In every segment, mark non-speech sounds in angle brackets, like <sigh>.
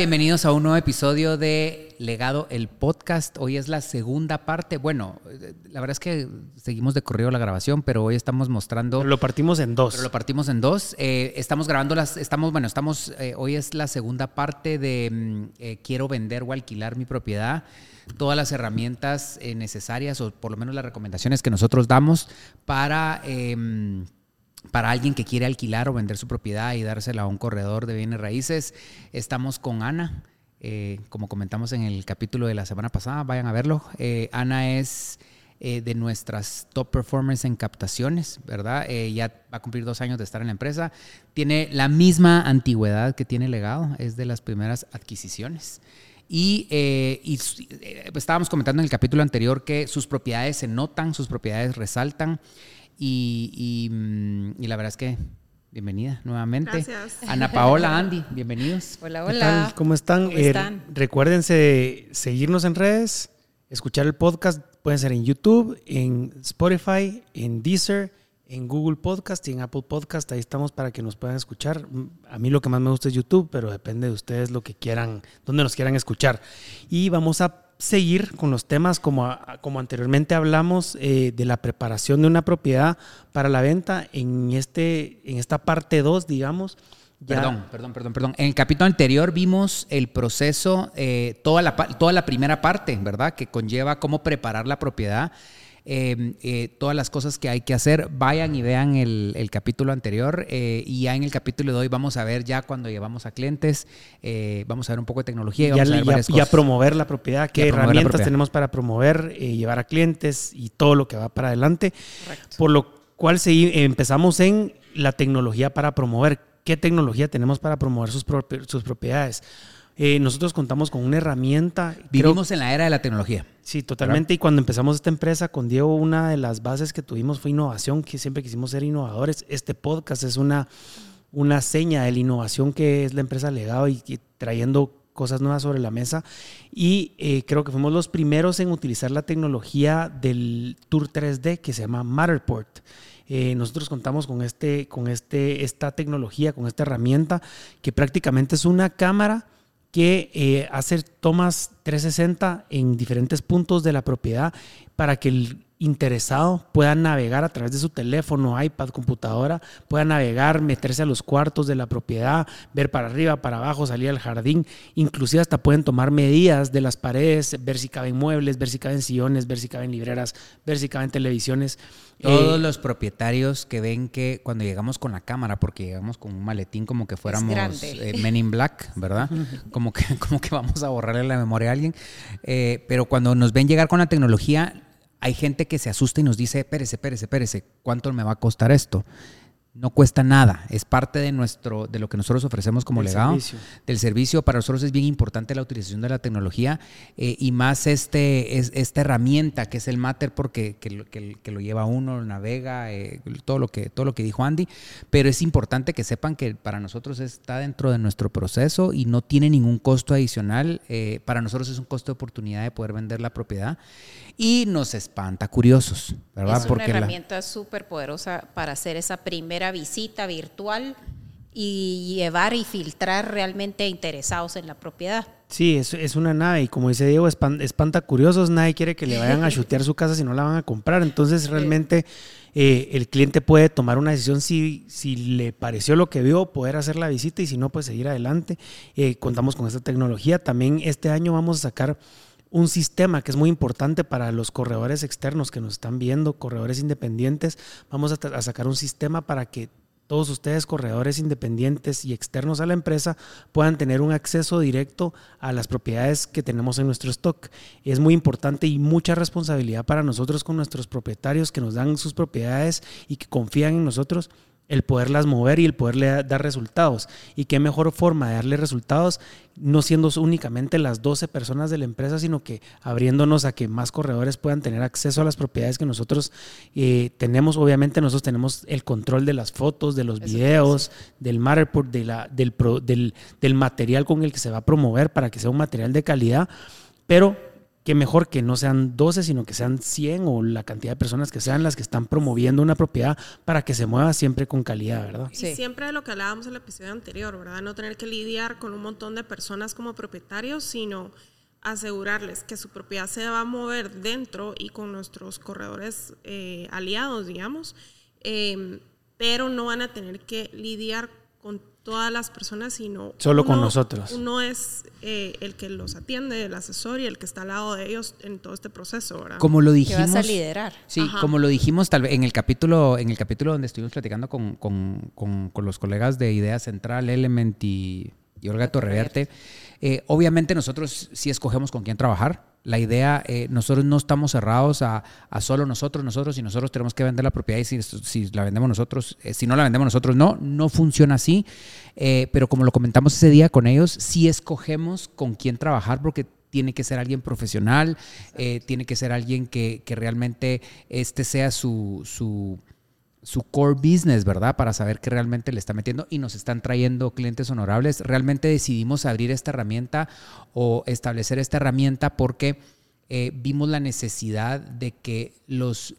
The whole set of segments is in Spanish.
bienvenidos a un nuevo episodio de Legado el Podcast. Hoy es la segunda parte. Bueno, la verdad es que seguimos de corrido la grabación, pero hoy estamos mostrando. Lo partimos en dos. Pero lo partimos en dos. Eh, estamos grabando las. Estamos, bueno, estamos. Eh, hoy es la segunda parte de mm, eh, quiero vender o alquilar mi propiedad. Todas las herramientas necesarias, o por lo menos las recomendaciones que nosotros damos para para alguien que quiere alquilar o vender su propiedad y dársela a un corredor de bienes raíces. Estamos con Ana, eh, como comentamos en el capítulo de la semana pasada, vayan a verlo. Eh, Ana es eh, de nuestras top performers en captaciones, ¿verdad? ya va a cumplir dos años de estar en la empresa. Tiene la misma antigüedad que tiene legado, es de las primeras adquisiciones. Y, y, estábamos comentando en el capítulo anterior que sus propiedades se notan, sus propiedades resaltan. Mm, y, la verdad es que bienvenida nuevamente. Gracias. Ana Paola, Andy, bienvenidos. Hola, hola. ¿Cómo están? ¿Cómo están? Eh, recuérdense seguirnos en redes, escuchar el podcast, pueden ser en YouTube, en Spotify, en Deezer, en Google Podcast y en Apple Podcast. Ahí estamos para que nos puedan escuchar. A mí lo que más me gusta es YouTube, pero depende de ustedes lo que quieran, dónde nos quieran escuchar. Y vamos a seguir con los temas como, como anteriormente hablamos eh, de la preparación de una propiedad para la venta en, este, en esta parte 2, digamos. Perdón, perdón, perdón, perdón. En el capítulo anterior vimos el proceso, eh, toda, la, toda la primera parte, ¿verdad? Que conlleva cómo preparar la propiedad Em, eh, todas las cosas que hay que hacer. Vayan y vean el, capítulo anterior eh, y ya en el capítulo de hoy vamos a ver ya cuando llevamos a clientes, eh, vamos a ver un poco de tecnología y, vamos a, promover la propiedad, qué herramientas tenemos para promover, llevar a clientes y todo lo que va para adelante. Por lo cual empezamos en la tecnología para promover. ¿Qué tecnología tenemos para promover sus, sus propiedades? Eh, nosotros contamos con una herramienta. Vivimos en la era de la tecnología. Sí, totalmente. Y cuando empezamos esta empresa con Diego, una de las bases que tuvimos fue innovación, que siempre quisimos ser innovadores. Este podcast es una, una seña de la innovación que es la empresa Legado y, trayendo cosas nuevas sobre la mesa. Y eh, creo que fuimos los primeros en utilizar la tecnología del Tour 3D que se llama Matterport. Eh, nosotros contamos con, este, con este, esta tecnología, con esta herramienta que prácticamente es una cámara que eh, hacer tomas 360 en diferentes puntos de la propiedad para que el interesado pueda navegar a través de su teléfono, iPad, computadora, pueda navegar, meterse a los cuartos de la propiedad, ver para arriba, para abajo, salir al jardín, inclusive hasta pueden tomar medidas de las paredes, ver si caben muebles, ver si caben sillones, ver si caben libreras, ver si caben televisiones. Todos eh, los propietarios que ven que cuando llegamos con la cámara, porque llegamos con un maletín como que fuéramos eh, Men in Black, ¿verdad? <laughs> Como que, como que vamos a borrarle la memoria a alguien. Eh, pero cuando nos ven llegar con la tecnología, hay gente que se asusta y nos dice, espérese, espérese, espérese, ¿cuánto me va a costar esto? No cuesta nada, es parte de nuestro de lo que nosotros ofrecemos como legado del servicio. Para nosotros es bien importante la utilización de la tecnología eh, y más este es, esta herramienta que es el Matter porque que, lo lleva uno, navega, eh, todo lo que todo lo que dijo Andy, pero es importante que sepan que para nosotros está dentro de nuestro proceso y no tiene ningún costo adicional. Eh, para nosotros es un costo de oportunidad de poder vender la propiedad y nos espanta curiosos, ¿verdad? Es una herramienta súper poderosa para hacer esa primera visita virtual y llevar y filtrar realmente interesados en la propiedad. Sí, es, es una nave y como dice Diego, espanta curiosos, nadie quiere que le vayan a <laughs> chutear su casa si no la van a comprar, entonces realmente eh, el cliente puede tomar una decisión si, si le pareció lo que vio, poder hacer la visita y si no, pues seguir adelante. Eh, contamos con esta tecnología, también este año vamos a sacar un sistema que es muy importante para los corredores externos que nos están viendo, corredores independientes. Vamos a, sacar un sistema para que todos ustedes, corredores independientes y externos a la empresa, puedan tener un acceso directo a las propiedades que tenemos en nuestro stock. Es muy importante y mucha responsabilidad para nosotros con nuestros propietarios que nos dan sus propiedades y que confían en nosotros el poderlas mover y el poderle dar resultados. Y qué mejor forma de darle resultados, no siendo únicamente las 12 personas de la empresa, sino que abriéndonos a que más corredores puedan tener acceso a las propiedades que nosotros eh, tenemos. Obviamente nosotros tenemos el control de las fotos, de los videos, del Matterport, de la, del, del, del material con el que se va a promover para que sea un material de calidad, pero qué mejor que no sean 12, sino que sean 100 o la cantidad de personas que sean las que están promoviendo una propiedad para que se mueva siempre con calidad, ¿verdad? Sí. Y siempre de lo que hablábamos en el episodio anterior, ¿verdad? No tener que lidiar con un montón de personas como propietarios, sino asegurarles que su propiedad se va a mover dentro y con nuestros corredores eh, aliados, digamos, eh, pero no van a tener que lidiar con todas las personas, sino... Solo con nosotros. Uno es eh, el que los atiende, el asesor y el que está al lado de ellos en todo este proceso, ¿verdad? Como lo dijimos... Que vas a liderar. Sí, como lo dijimos tal vez en el capítulo, en el capítulo donde estuvimos platicando con, los colegas de Idea Central, Element y, y Olga Torreverte, eh, obviamente nosotros sí escogemos con quién trabajar, la idea, eh, nosotros no estamos cerrados a, solo nosotros, nosotros, y nosotros tenemos que vender la propiedad y si, si la vendemos nosotros, eh, si no la vendemos nosotros, no, no funciona así. Eh, pero como lo comentamos ese día con ellos, sí escogemos con quién trabajar porque tiene que ser alguien profesional, tiene que ser alguien que, que realmente este sea su, su su core business, ¿verdad? Para saber qué realmente le está metiendo y nos están trayendo clientes honorables. Realmente decidimos abrir esta herramienta o establecer esta herramienta porque eh, vimos la necesidad de que los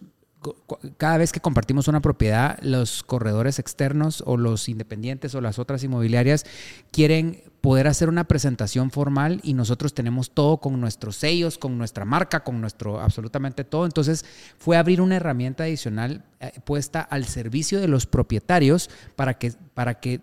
cada vez que compartimos una propiedad, los corredores externos o los independientes o las otras inmobiliarias quieren poder hacer una presentación formal y nosotros tenemos todo con nuestros sellos, con nuestra marca, con nuestro absolutamente todo. Entonces fue abrir una herramienta adicional eh, puesta al servicio de los propietarios para que, para que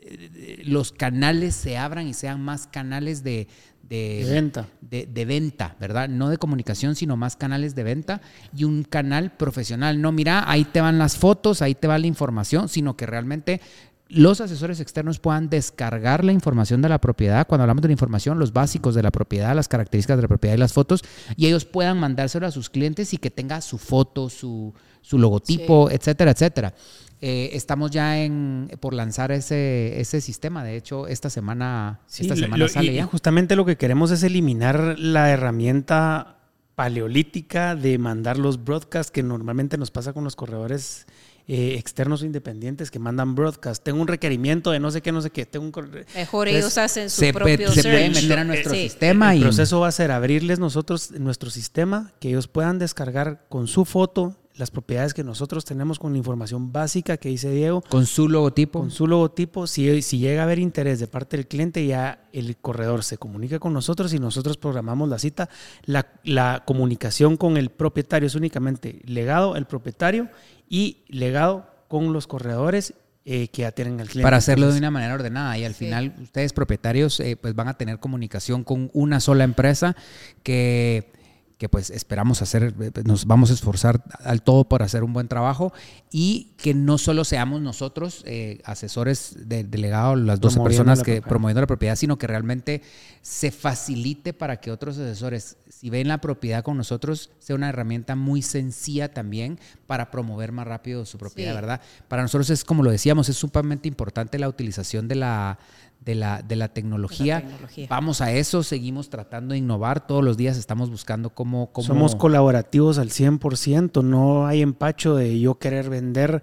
eh, los canales se abran y sean más canales de, de, venta. De, venta, ¿verdad? No de comunicación, sino más canales de venta y un canal profesional. No, mira, ahí te van las fotos, ahí te va la información, sino que realmente los asesores externos puedan descargar la información de la propiedad, cuando hablamos de la información, los básicos de la propiedad, las características de la propiedad y las fotos, y ellos puedan mandárselo a sus clientes y que tenga su foto, su, su logotipo, etcétera, etcétera. Eh, estamos ya en, por lanzar ese, ese sistema. De hecho, esta semana, esta semana sale ya. justamente lo que queremos es eliminar la herramienta paleolítica de mandar los broadcasts que normalmente nos pasa con los corredores eh, externos o independientes que mandan broadcast. Tengo un requerimiento de no sé qué, no sé qué. Tengo un... Mejor ellos hacen su propio Se pueden meter a nuestro sistema. El proceso va a ser abrirles nosotros nuestro sistema, que ellos puedan descargar con su foto las propiedades que nosotros tenemos con la información básica que dice Diego. Con su logotipo. Con su logotipo. Si, si llega a haber interés de parte del cliente, ya el corredor se comunica con nosotros y nosotros programamos la cita. La, la comunicación con el propietario es únicamente legado el propietario y legado con los corredores eh, que ya tienen el cliente. Para hacerlo de una manera ordenada y al final ustedes propietarios eh, pues van a tener comunicación con una sola empresa que que pues esperamos hacer, nos vamos a esforzar al todo para hacer un buen trabajo y que no solo seamos nosotros eh, asesores de, delegado, las 12 personas que promoviendo la propiedad, sino que realmente se facilite para que otros asesores, si ven la propiedad con nosotros, sea una herramienta muy sencilla también para promover más rápido su propiedad, ¿verdad? Para nosotros es, como lo decíamos, es sumamente importante la utilización de la de la, de la, tecnología. Vamos a eso, seguimos tratando de innovar, todos los días estamos buscando cómo... cómo... Somos colaborativos al 100%, no hay empacho de yo querer vender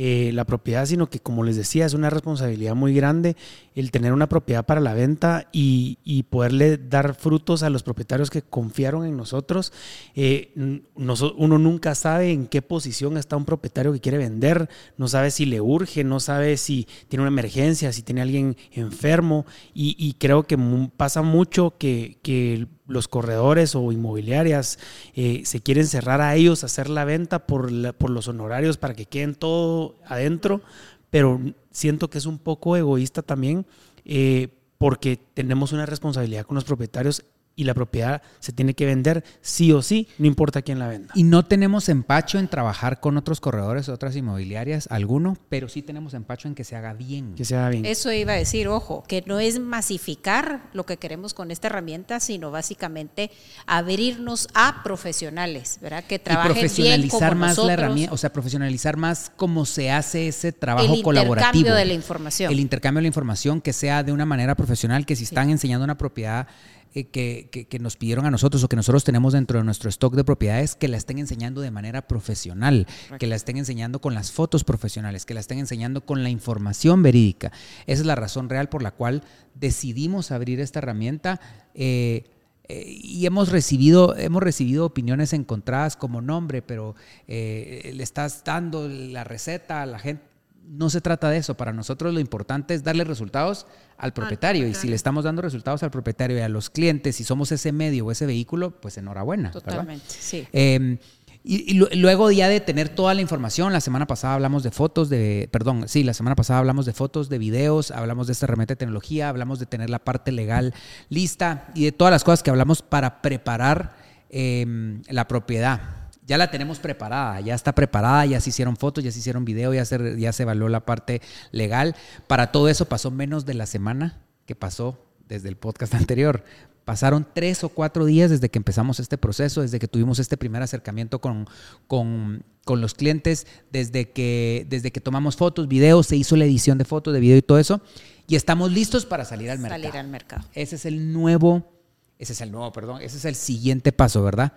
eh, la propiedad, sino que como les decía, es una responsabilidad muy grande el tener una propiedad para la venta y, poderle dar frutos a los propietarios que confiaron en nosotros. Eh, uno nunca sabe en qué posición está un propietario que quiere vender, no sabe si le urge, no sabe si tiene una emergencia, si tiene alguien enfermo y, creo que pasa mucho que, que los corredores o inmobiliarias eh, se quieren cerrar a ellos, hacer la venta por, por los honorarios para que queden todo adentro, pero siento que es un poco egoísta también eh, porque tenemos una responsabilidad con los propietarios y la propiedad se tiene que vender sí o sí, no importa quién la venda. Y no tenemos empacho en trabajar con otros corredores, otras inmobiliarias, alguno, pero sí tenemos empacho en que se haga bien. Que se haga bien. Eso iba a decir, ojo, que no es masificar lo que queremos con esta herramienta, sino básicamente abrirnos a profesionales, ¿verdad? Que trabajen profesionalizar bien más la herramienta, o sea, profesionalizar más cómo se hace ese trabajo colaborativo. El intercambio de la información. El intercambio de la información que sea de una manera profesional, que si están enseñando una propiedad eh, que, nos pidieron a nosotros o que nosotros tenemos dentro de nuestro stock de propiedades que la estén enseñando de manera profesional, que la estén enseñando con las fotos profesionales, que la estén enseñando con la información verídica. Esa es la razón real por la cual decidimos abrir esta herramienta. Eh, eh, y hemos recibido, hemos recibido opiniones encontradas como nombre, pero eh, le estás dando la receta a la gente. No se trata de eso. Para nosotros lo importante es darle resultados al propietario. Y si le estamos dando resultados al propietario y a los clientes, si somos ese medio o ese vehículo, pues enhorabuena. Totalmente, sí. Em, y, luego ya de tener toda la información, la semana pasada hablamos de fotos, de, perdón, sí, la semana pasada hablamos de fotos, de videos, hablamos de esta herramienta de tecnología, hablamos de tener la parte legal lista y de todas las cosas que hablamos para preparar em, la propiedad. Ya la tenemos preparada, ya está preparada, ya se hicieron fotos, ya se hicieron videos, ya se, ya se evaluó la parte legal. Para todo eso pasó menos de la semana que pasó desde el podcast <laughs> anterior. Pasaron tres o cuatro días desde que empezamos este proceso, desde que tuvimos este primer acercamiento con, con, los clientes, desde que, desde que tomamos fotos, videos, se hizo la edición de fotos, de video y todo eso. Y estamos listos para salir al mercado. Salir al mercado. Ese es el nuevo, ese es el nuevo, perdón, ese es el siguiente paso, ¿verdad?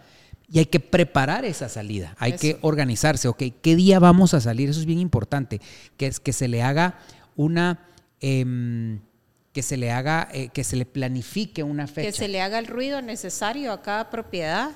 Y hay que preparar esa salida, hay que organizarse, ok, ¿qué día vamos a salir? Eso es bien importante, que es que se le haga una... Em, que se le haga, eh, que se le planifique una fecha. Que se le haga el ruido necesario a cada propiedad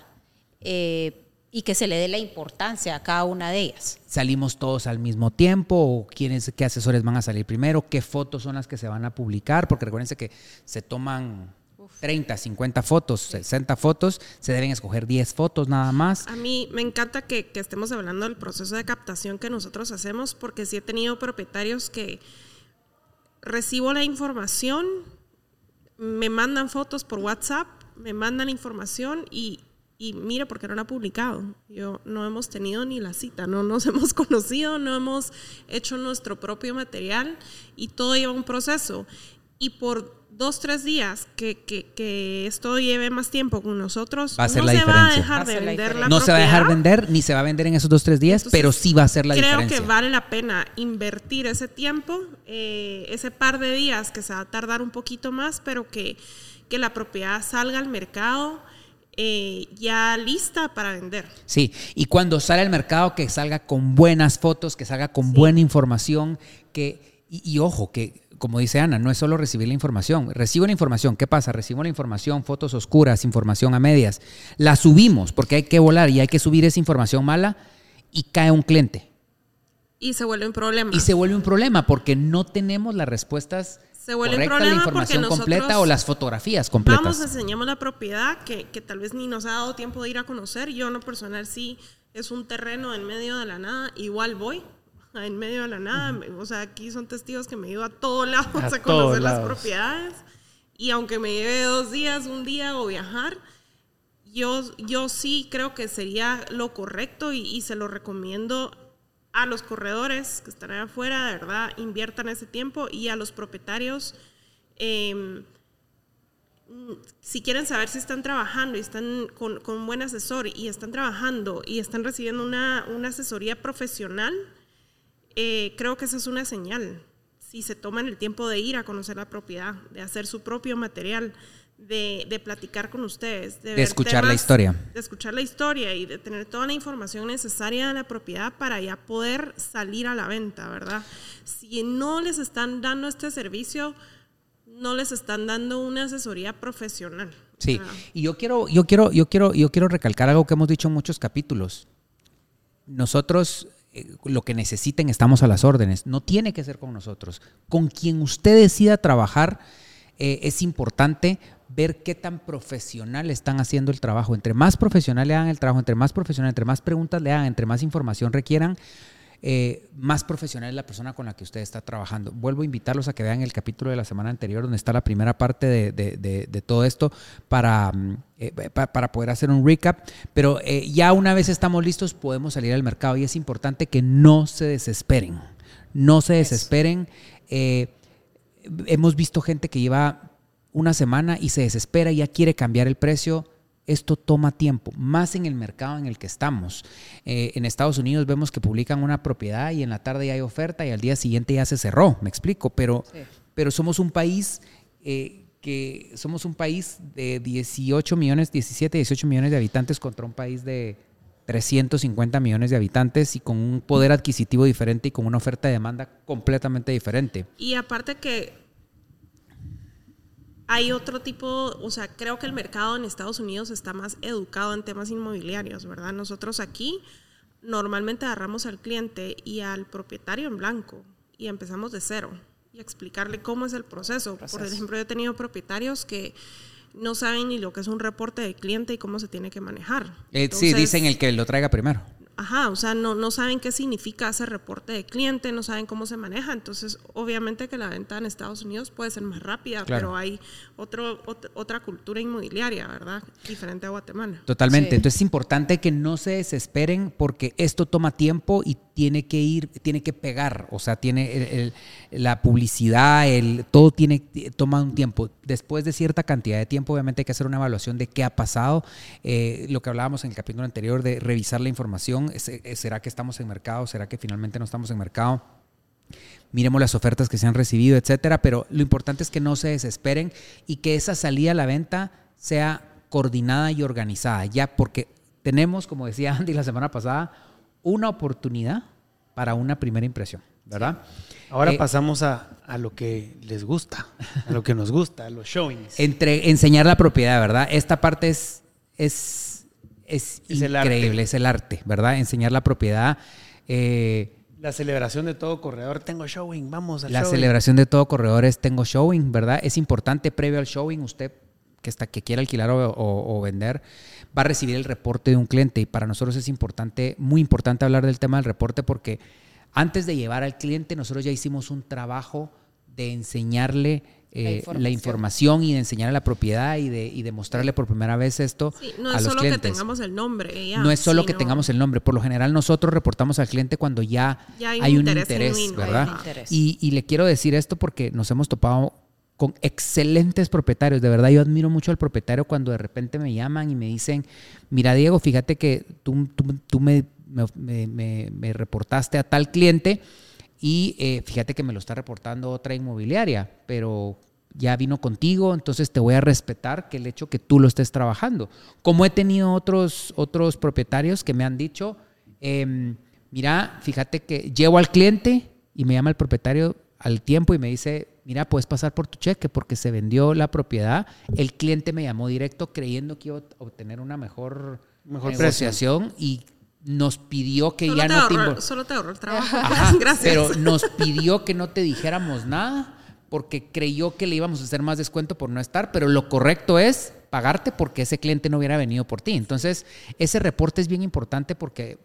eh, y que se le dé la importancia a cada una de ellas. ¿Salimos todos al mismo tiempo? ¿O quiénes, qué asesores van a salir primero? ¿Qué fotos son las que se van a publicar? Porque recuérdense que se toman 30, 50 fotos, 60 fotos, se deben escoger 10 fotos nada más. A mí me encanta que, que estemos hablando del proceso de captación que nosotros hacemos porque sí he tenido propietarios que recibo la información, me mandan fotos por WhatsApp, me mandan información y, y mira, porque no la ha publicado. Yo no hemos tenido ni la cita, no nos <laughs> hemos conocido, no hemos hecho nuestro propio material y todo lleva un proceso. Y por dos, tres días que, que, esto lleve más tiempo con nosotros, va a ser no se va a dejar de vender la No se va a dejar vender, ni se va a vender en esos dos, tres días, pero sí va a ser la diferencia. Creo que vale la pena invertir ese tiempo, eh, ese par de días que se va a tardar un poquito más, pero que, que la propiedad salga al mercado. Eh, ya lista para vender. Sí, y cuando sale al mercado, que salga con buenas fotos, que salga con buena información, que, y ojo, que como dice Ana, no es solo recibir la información. Recibo la información, ¿qué pasa? Recibo la información, fotos oscuras, información a medias. La subimos porque hay que volar y hay que subir esa información mala y cae un cliente. Y se vuelve un problema. Y se vuelve un problema porque no tenemos las respuestas se vuelve correctas, la información completa o las fotografías completas. Vamos, enseñamos la propiedad que, que tal vez ni nos ha dado tiempo de ir a conocer. Yo en lo personal sí es un terreno en medio de la nada, igual voy en medio de la nada. O sea, aquí son testigos que me ido a todos lados a, conocer las propiedades. Y aunque me lleve dos días, un día o viajar, yo, yo sí creo que sería lo correcto y, se lo recomiendo a los corredores que están afuera, de verdad, inviertan ese tiempo y a los propietarios. Em, si quieren saber si están trabajando y están con, con, un buen asesor y están trabajando y están recibiendo una, una asesoría profesional, eh, creo que esa es una señal. Si se toman el tiempo de ir a conocer la propiedad, de hacer su propio material, de, de platicar con ustedes, de, escuchar la historia. De escuchar la historia y de tener toda la información necesaria de la propiedad para ya poder salir a la venta, ¿verdad? Si no les están dando este servicio, no les están dando una asesoría profesional. Sí, y yo quiero, yo quiero, yo quiero, yo quiero recalcar algo que hemos dicho en muchos capítulos. Nosotros lo que necesiten estamos a las órdenes. No tiene que ser con nosotros. Con quien usted decida trabajar, eh, es importante ver qué tan profesional están haciendo el trabajo. Entre más profesional le hagan el trabajo, entre más profesional, entre más preguntas le hagan, entre más información requieran, eh, más profesional es la persona con la que usted está trabajando. Vuelvo a invitarlos a que vean el capítulo de la semana anterior donde está la primera parte de, todo esto para, mm, eh, para poder hacer un recap. Pero eh, ya una vez estamos listos podemos salir al mercado y es importante que no se desesperen. No se desesperen. hemos visto gente que lleva una semana y se desespera y ya quiere cambiar el precio esto toma tiempo, más en el mercado en el que estamos. Eh, en Estados Unidos vemos que publican una propiedad y en la tarde ya hay oferta y al día siguiente ya se cerró, me explico, pero, pero somos un país eh, que somos un país de 18 millones, 17, 18 millones de habitantes contra un país de 350 millones de habitantes y con un poder adquisitivo diferente y con una oferta de demanda completamente diferente. Y aparte que hay otro tipo, o sea, creo que el mercado en Estados Unidos está más educado en temas inmobiliarios, ¿verdad? Nosotros aquí normalmente agarramos al cliente y al propietario en blanco y empezamos de cero y explicarle cómo es el proceso. Por ejemplo, yo he tenido propietarios que no saben ni lo que es un reporte de cliente y cómo se tiene que manejar. Eh, sí, dicen el que lo traiga primero. Ajá, o sea, no, no saben qué significa ese reporte de cliente, no saben cómo se maneja. Entonces, obviamente que la venta en Estados Unidos puede ser más rápida, pero hay otro, otra cultura inmobiliaria, ¿verdad? Diferente a Guatemala. Totalmente. Entonces, es importante que no se desesperen porque esto toma tiempo y tiene que ir, tiene que pegar. O sea, tiene la publicidad, el, todo tiene, toma un tiempo. Después de cierta cantidad de tiempo, obviamente hay que hacer una evaluación de qué ha pasado. Eh, lo que hablábamos en el capítulo anterior de revisar la información ¿Será que estamos en mercado? ¿Será que finalmente no estamos en mercado? Miremos las ofertas que se han recibido, etcétera. Pero lo importante es que no se desesperen y que esa salida a la venta sea coordinada y organizada, ya porque tenemos, como decía <laughs> Andy la semana pasada, una oportunidad para una primera impresión, ¿verdad? Ahora eh, pasamos a, lo que les gusta, a lo que nos gusta, a los showings. Entre enseñar la propiedad, ¿verdad? Esta parte es, es es, increíble, es el arte, ¿verdad? Enseñar la propiedad. Eh, la celebración de todo corredor, tengo showing, vamos al La celebración de todo corredor es tengo showing, ¿verdad? Es importante previo al showing, usted que, está, que quiera alquilar o, vender, va a recibir el reporte de un cliente y para nosotros es importante, muy importante hablar del tema del reporte porque antes de llevar al cliente nosotros ya hicimos un trabajo de enseñarle eh, la, información. y de enseñar a la propiedad y de, y mostrarle por primera vez esto no es solo que tengamos el nombre. no es solo que tengamos el nombre. Por lo general nosotros reportamos al cliente cuando ya, hay, un interés, ¿verdad? Y, y le quiero decir esto porque nos hemos topado con excelentes propietarios. De verdad, yo admiro mucho al propietario cuando de repente me llaman y me dicen, mira Diego, fíjate que tú, tú, me, me, me, reportaste a tal cliente y eh, fíjate que me lo está reportando otra inmobiliaria, pero ya vino contigo, entonces te voy a respetar que el hecho que tú lo estés trabajando. Como he tenido otros, otros propietarios que me han dicho, em, mira, fíjate que llevo al cliente y me llama el propietario al tiempo y me dice, mira, puedes pasar por tu cheque porque se vendió la propiedad. El cliente me llamó directo creyendo que iba a obtener una mejor, mejor negociación y nos pidió que ya no te Solo te ahorró el trabajo. <laughs> Gracias. Pero nos pidió que no te dijéramos nada porque creyó que le íbamos a hacer más descuento por no estar, pero lo correcto es pagarte porque ese cliente no hubiera venido por ti. Entonces, ese reporte es bien importante porque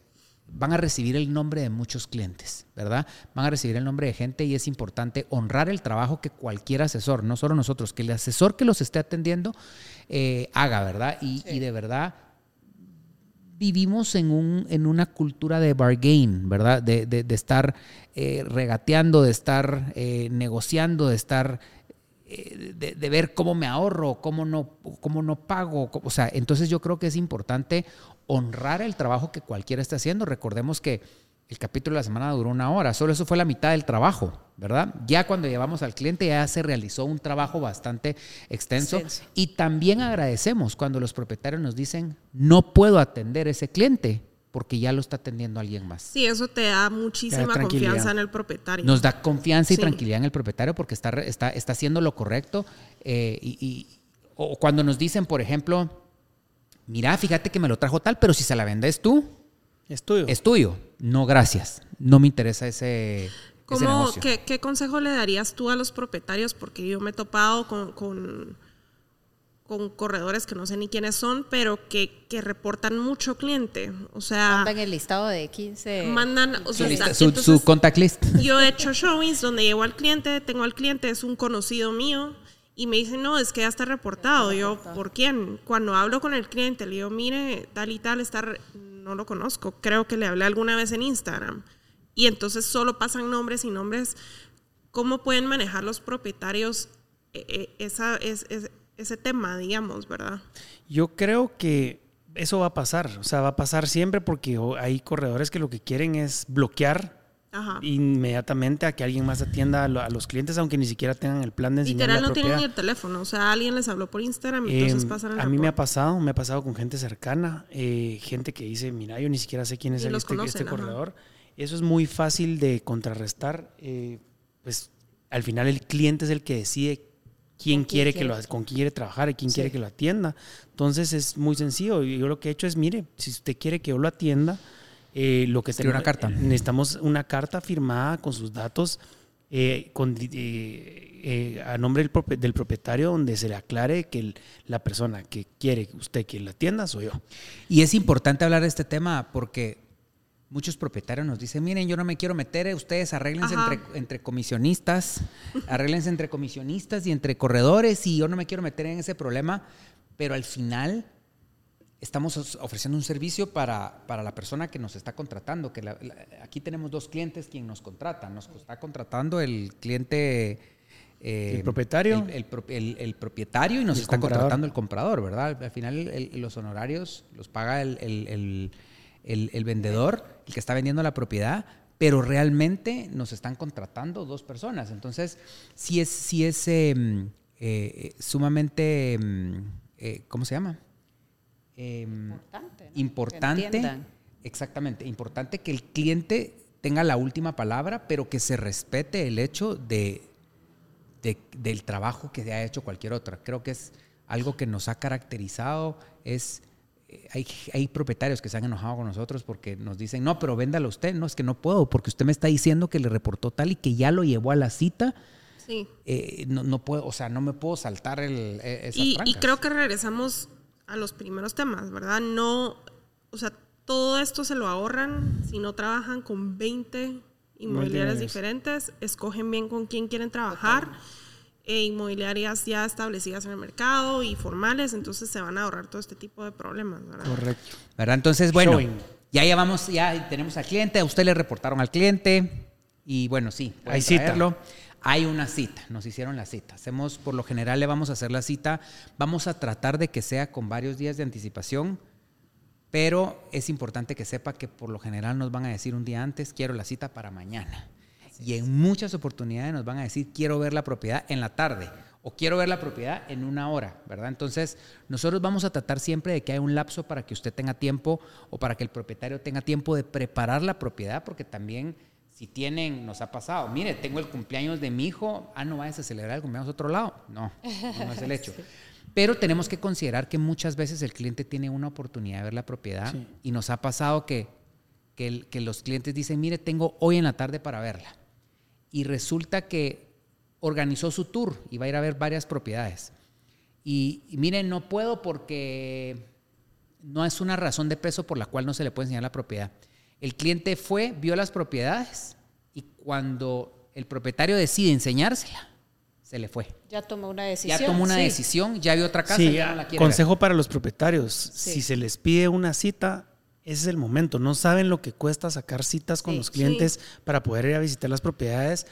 van a recibir el nombre de muchos clientes, ¿verdad? Van a recibir el nombre de gente y es importante honrar el trabajo que cualquier asesor, no solo nosotros, que el asesor que los esté atendiendo eh, haga, ¿verdad? Y, y de verdad vivimos en, un, en una cultura de bargain, ¿verdad? De, de, estar eh, regateando, de estar eh, negociando, de estar, de, ver cómo me ahorro, cómo no, cómo no pago. O sea, entonces yo creo que es importante honrar el trabajo que cualquiera esté haciendo. Recordemos que el capítulo de la semana duró una hora, solo eso fue la mitad del trabajo, ¿verdad? Ya cuando llevamos al cliente ya se realizó un trabajo bastante extenso y también agradecemos cuando los propietarios nos dicen, no puedo atender ese cliente porque ya lo está atendiendo alguien más. Sí, eso te da muchísima confianza en el propietario. Nos da confianza y tranquilidad en el propietario porque está, está, está haciendo lo correcto. Eh, y, o cuando nos dicen, por ejemplo, mira, fíjate que me lo trajo tal, pero si se la vendes tú, es tuyo. Es tuyo. No, gracias. No me interesa ese, ¿Cómo, ¿qué, consejo le darías tú a los propietarios? Porque yo me he topado con, con, corredores que no sé ni quiénes son, pero que, reportan mucho cliente. O sea... Mandan el listado de 15... Mandan... su, contact list. Yo he hecho showings donde llego al cliente, tengo al cliente, es un conocido mío, y me dicen, no, es que ya está reportado. Yo, ¿por quién? Cuando hablo con el cliente, le digo, mire, tal y tal está no lo conozco, creo que le hablé alguna vez en Instagram. Y entonces solo pasan nombres y nombres. ¿Cómo pueden manejar los propietarios eh, eh, esa, es, ese tema, digamos, verdad? Yo creo que eso va a pasar, o sea, va a pasar siempre porque hay corredores que lo que quieren es bloquear inmediatamente a que alguien más atienda a, los clientes, aunque ni siquiera tengan el plan de enseñar Literal, no tienen el teléfono, o sea, alguien les habló por Instagram y entonces em, pasan el A mí me ha pasado, me ha pasado con gente cercana, eh, gente que dice, mira, yo ni siquiera sé quién es el, este, este corredor. Eso es muy fácil de contrarrestar, eh, pues al final el cliente es el que decide quién quiere que lo con quién quiere trabajar y quién quiere que lo atienda. Entonces es muy sencillo. Yo lo que he hecho es, mire, si usted quiere que yo lo atienda, eh, lo que una carta. Necesitamos una carta firmada con sus datos eh, con, eh, a nombre del, del, propietario donde se le aclare que la persona que quiere usted que la atienda soy yo. Y es importante hablar de este tema porque muchos propietarios nos dicen, miren, yo no me quiero meter, eh, ustedes arréglense entre, entre, comisionistas, arréglense entre comisionistas y entre corredores y yo no me quiero meter en ese problema, pero al final estamos ofreciendo un servicio para, para la persona que nos está contratando, que aquí tenemos dos clientes quien nos contratan, nos está contratando el cliente... Eh, el propietario. El, el, propietario y nos está contratando el comprador, ¿verdad? Al final los honorarios los paga el, el, vendedor, el que está vendiendo la propiedad, pero realmente nos están contratando dos personas. Entonces, sí es, sí es em, eh, sumamente, em, eh, ¿cómo se llama? Em, importante. Importante. Exactamente, importante que el cliente tenga la última palabra, pero que se respete el hecho de, del trabajo que ha hecho cualquier otra. Creo que es algo que nos ha caracterizado, es hay, hay, propietarios que se han enojado con nosotros porque nos dicen, no, pero véndalo usted. No, es que no puedo, porque usted me está diciendo que le reportó tal y que ya lo llevó a la cita. Sí. Eh, no, no, puedo, o sea, no me puedo saltar el, e, esas y, y creo que regresamos a los primeros temas, ¿verdad? No, o sea, todo esto se lo ahorran si no trabajan con 20 inmobiliarias diferentes, escogen bien con quién quieren trabajar e inmobiliarias ya establecidas en el mercado y formales, entonces se van a ahorrar todo este tipo de problemas, ¿verdad? Correcto. ¿Verdad? Entonces, bueno, ya llevamos, ya tenemos al cliente, a usted le reportaron al cliente y bueno, sí, hay cita. Hay una cita, nos hicieron la cita. Hacemos, por lo general le vamos a hacer la cita, vamos a tratar de que sea con varios días de anticipación, pero es importante que sepa que por lo general nos van a decir un día antes, quiero la cita para mañana y en muchas oportunidades nos van a decir, quiero ver la propiedad en la tarde o quiero ver la propiedad en una hora, ¿verdad? Entonces, nosotros vamos a tratar siempre de que haya un lapso para que usted tenga tiempo o para que el propietario tenga tiempo de preparar la propiedad, porque también si tienen, nos ha pasado, mire, tengo el cumpleaños de mi hijo, ah, no vayas a celebrar el cumpleaños a otro lado. No, no es el <laughs> hecho. Pero tenemos que considerar que muchas veces el cliente tiene una oportunidad de ver la propiedad y nos ha pasado que, que, que los clientes dicen, mire, tengo hoy en la tarde para verla y resulta que organizó su tour y va a ir a ver varias propiedades. Y, miren, no puedo porque no es una razón de peso por la cual no se le puede enseñar la propiedad. El cliente fue, vio las propiedades y cuando el propietario decide enseñársela, se le fue. Ya tomó una decisión. Ya tomó una decisión, ya vio otra casa. y ya no la quiere consejo para los propietarios. Si se les pide una cita, ese es el momento. No saben lo que cuesta sacar citas con los clientes para poder ir a visitar las propiedades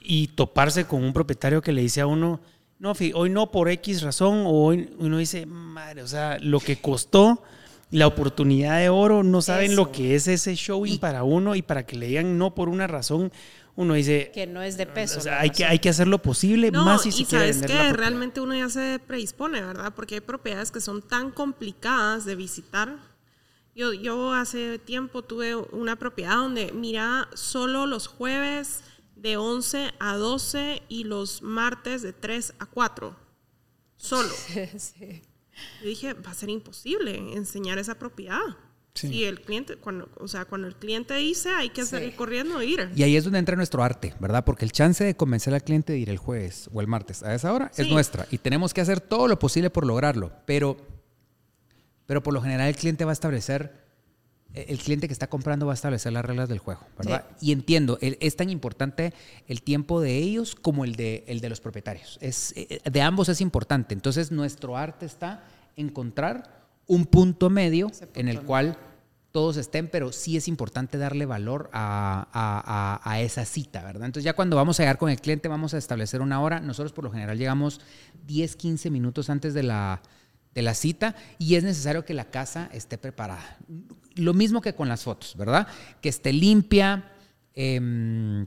y toparse con un propietario que le dice a uno, no, hoy no por X razón, o hoy uno dice, madre, o sea, lo que costó la oportunidad de oro, no saben lo que es ese showing para uno y para que le digan no por una razón, uno dice que no es de peso. O sea, hay que, hay que hacer lo posible, más si se y sabes que realmente uno ya se predispone, ¿verdad? Porque hay propiedades que son tan complicadas de visitar yo, yo hace tiempo tuve una propiedad donde mira solo los jueves de 11 a 12 y los martes de 3 a 4. Solo. <laughs> Sí, Yo dije, va a ser imposible enseñar esa propiedad. Sí. Y el cliente, cuando, o sea, cuando el cliente dice, hay que salir corriendo e ir. Y ahí es donde entra nuestro arte, ¿verdad? Porque el chance de convencer al cliente de ir el jueves o el martes a esa hora es nuestra. Y tenemos que hacer todo lo posible por lograrlo. Pero pero por lo general el cliente va a establecer, el cliente que está comprando va a establecer las reglas del juego, ¿verdad? Y entiendo, es tan importante el tiempo de ellos como el de, el de los propietarios. Es, eh, de ambos es importante. Entonces nuestro arte está encontrar un punto medio en el cual todos estén, pero sí es importante darle valor a, a, a, esa cita, ¿verdad? Entonces ya cuando vamos a llegar con el cliente vamos a establecer una hora. Nosotros por lo general llegamos 10, 15 minutos antes de la, de la cita y es necesario que la casa esté preparada. Lo mismo que con las fotos, ¿verdad? Que esté limpia, eh,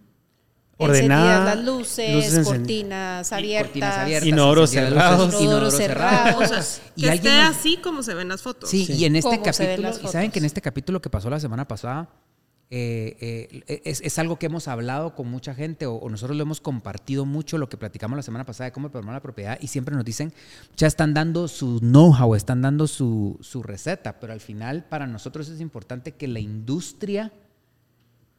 ordenada. las luces, cortinas, abiertas, cortinas abiertas, inodoros cerrados, inodoros cerrados. <laughs> y que esté así como se ven las fotos. Sí, y en este capítulo, y saben que en este capítulo que pasó la semana pasada, eh, eh, es, algo que hemos hablado con mucha gente o, nosotros lo hemos compartido mucho, lo que platicamos la semana pasada de cómo programar la propiedad y siempre nos dicen, ya están dando su know-how, están dando su, su receta, pero al final para nosotros es importante que la industria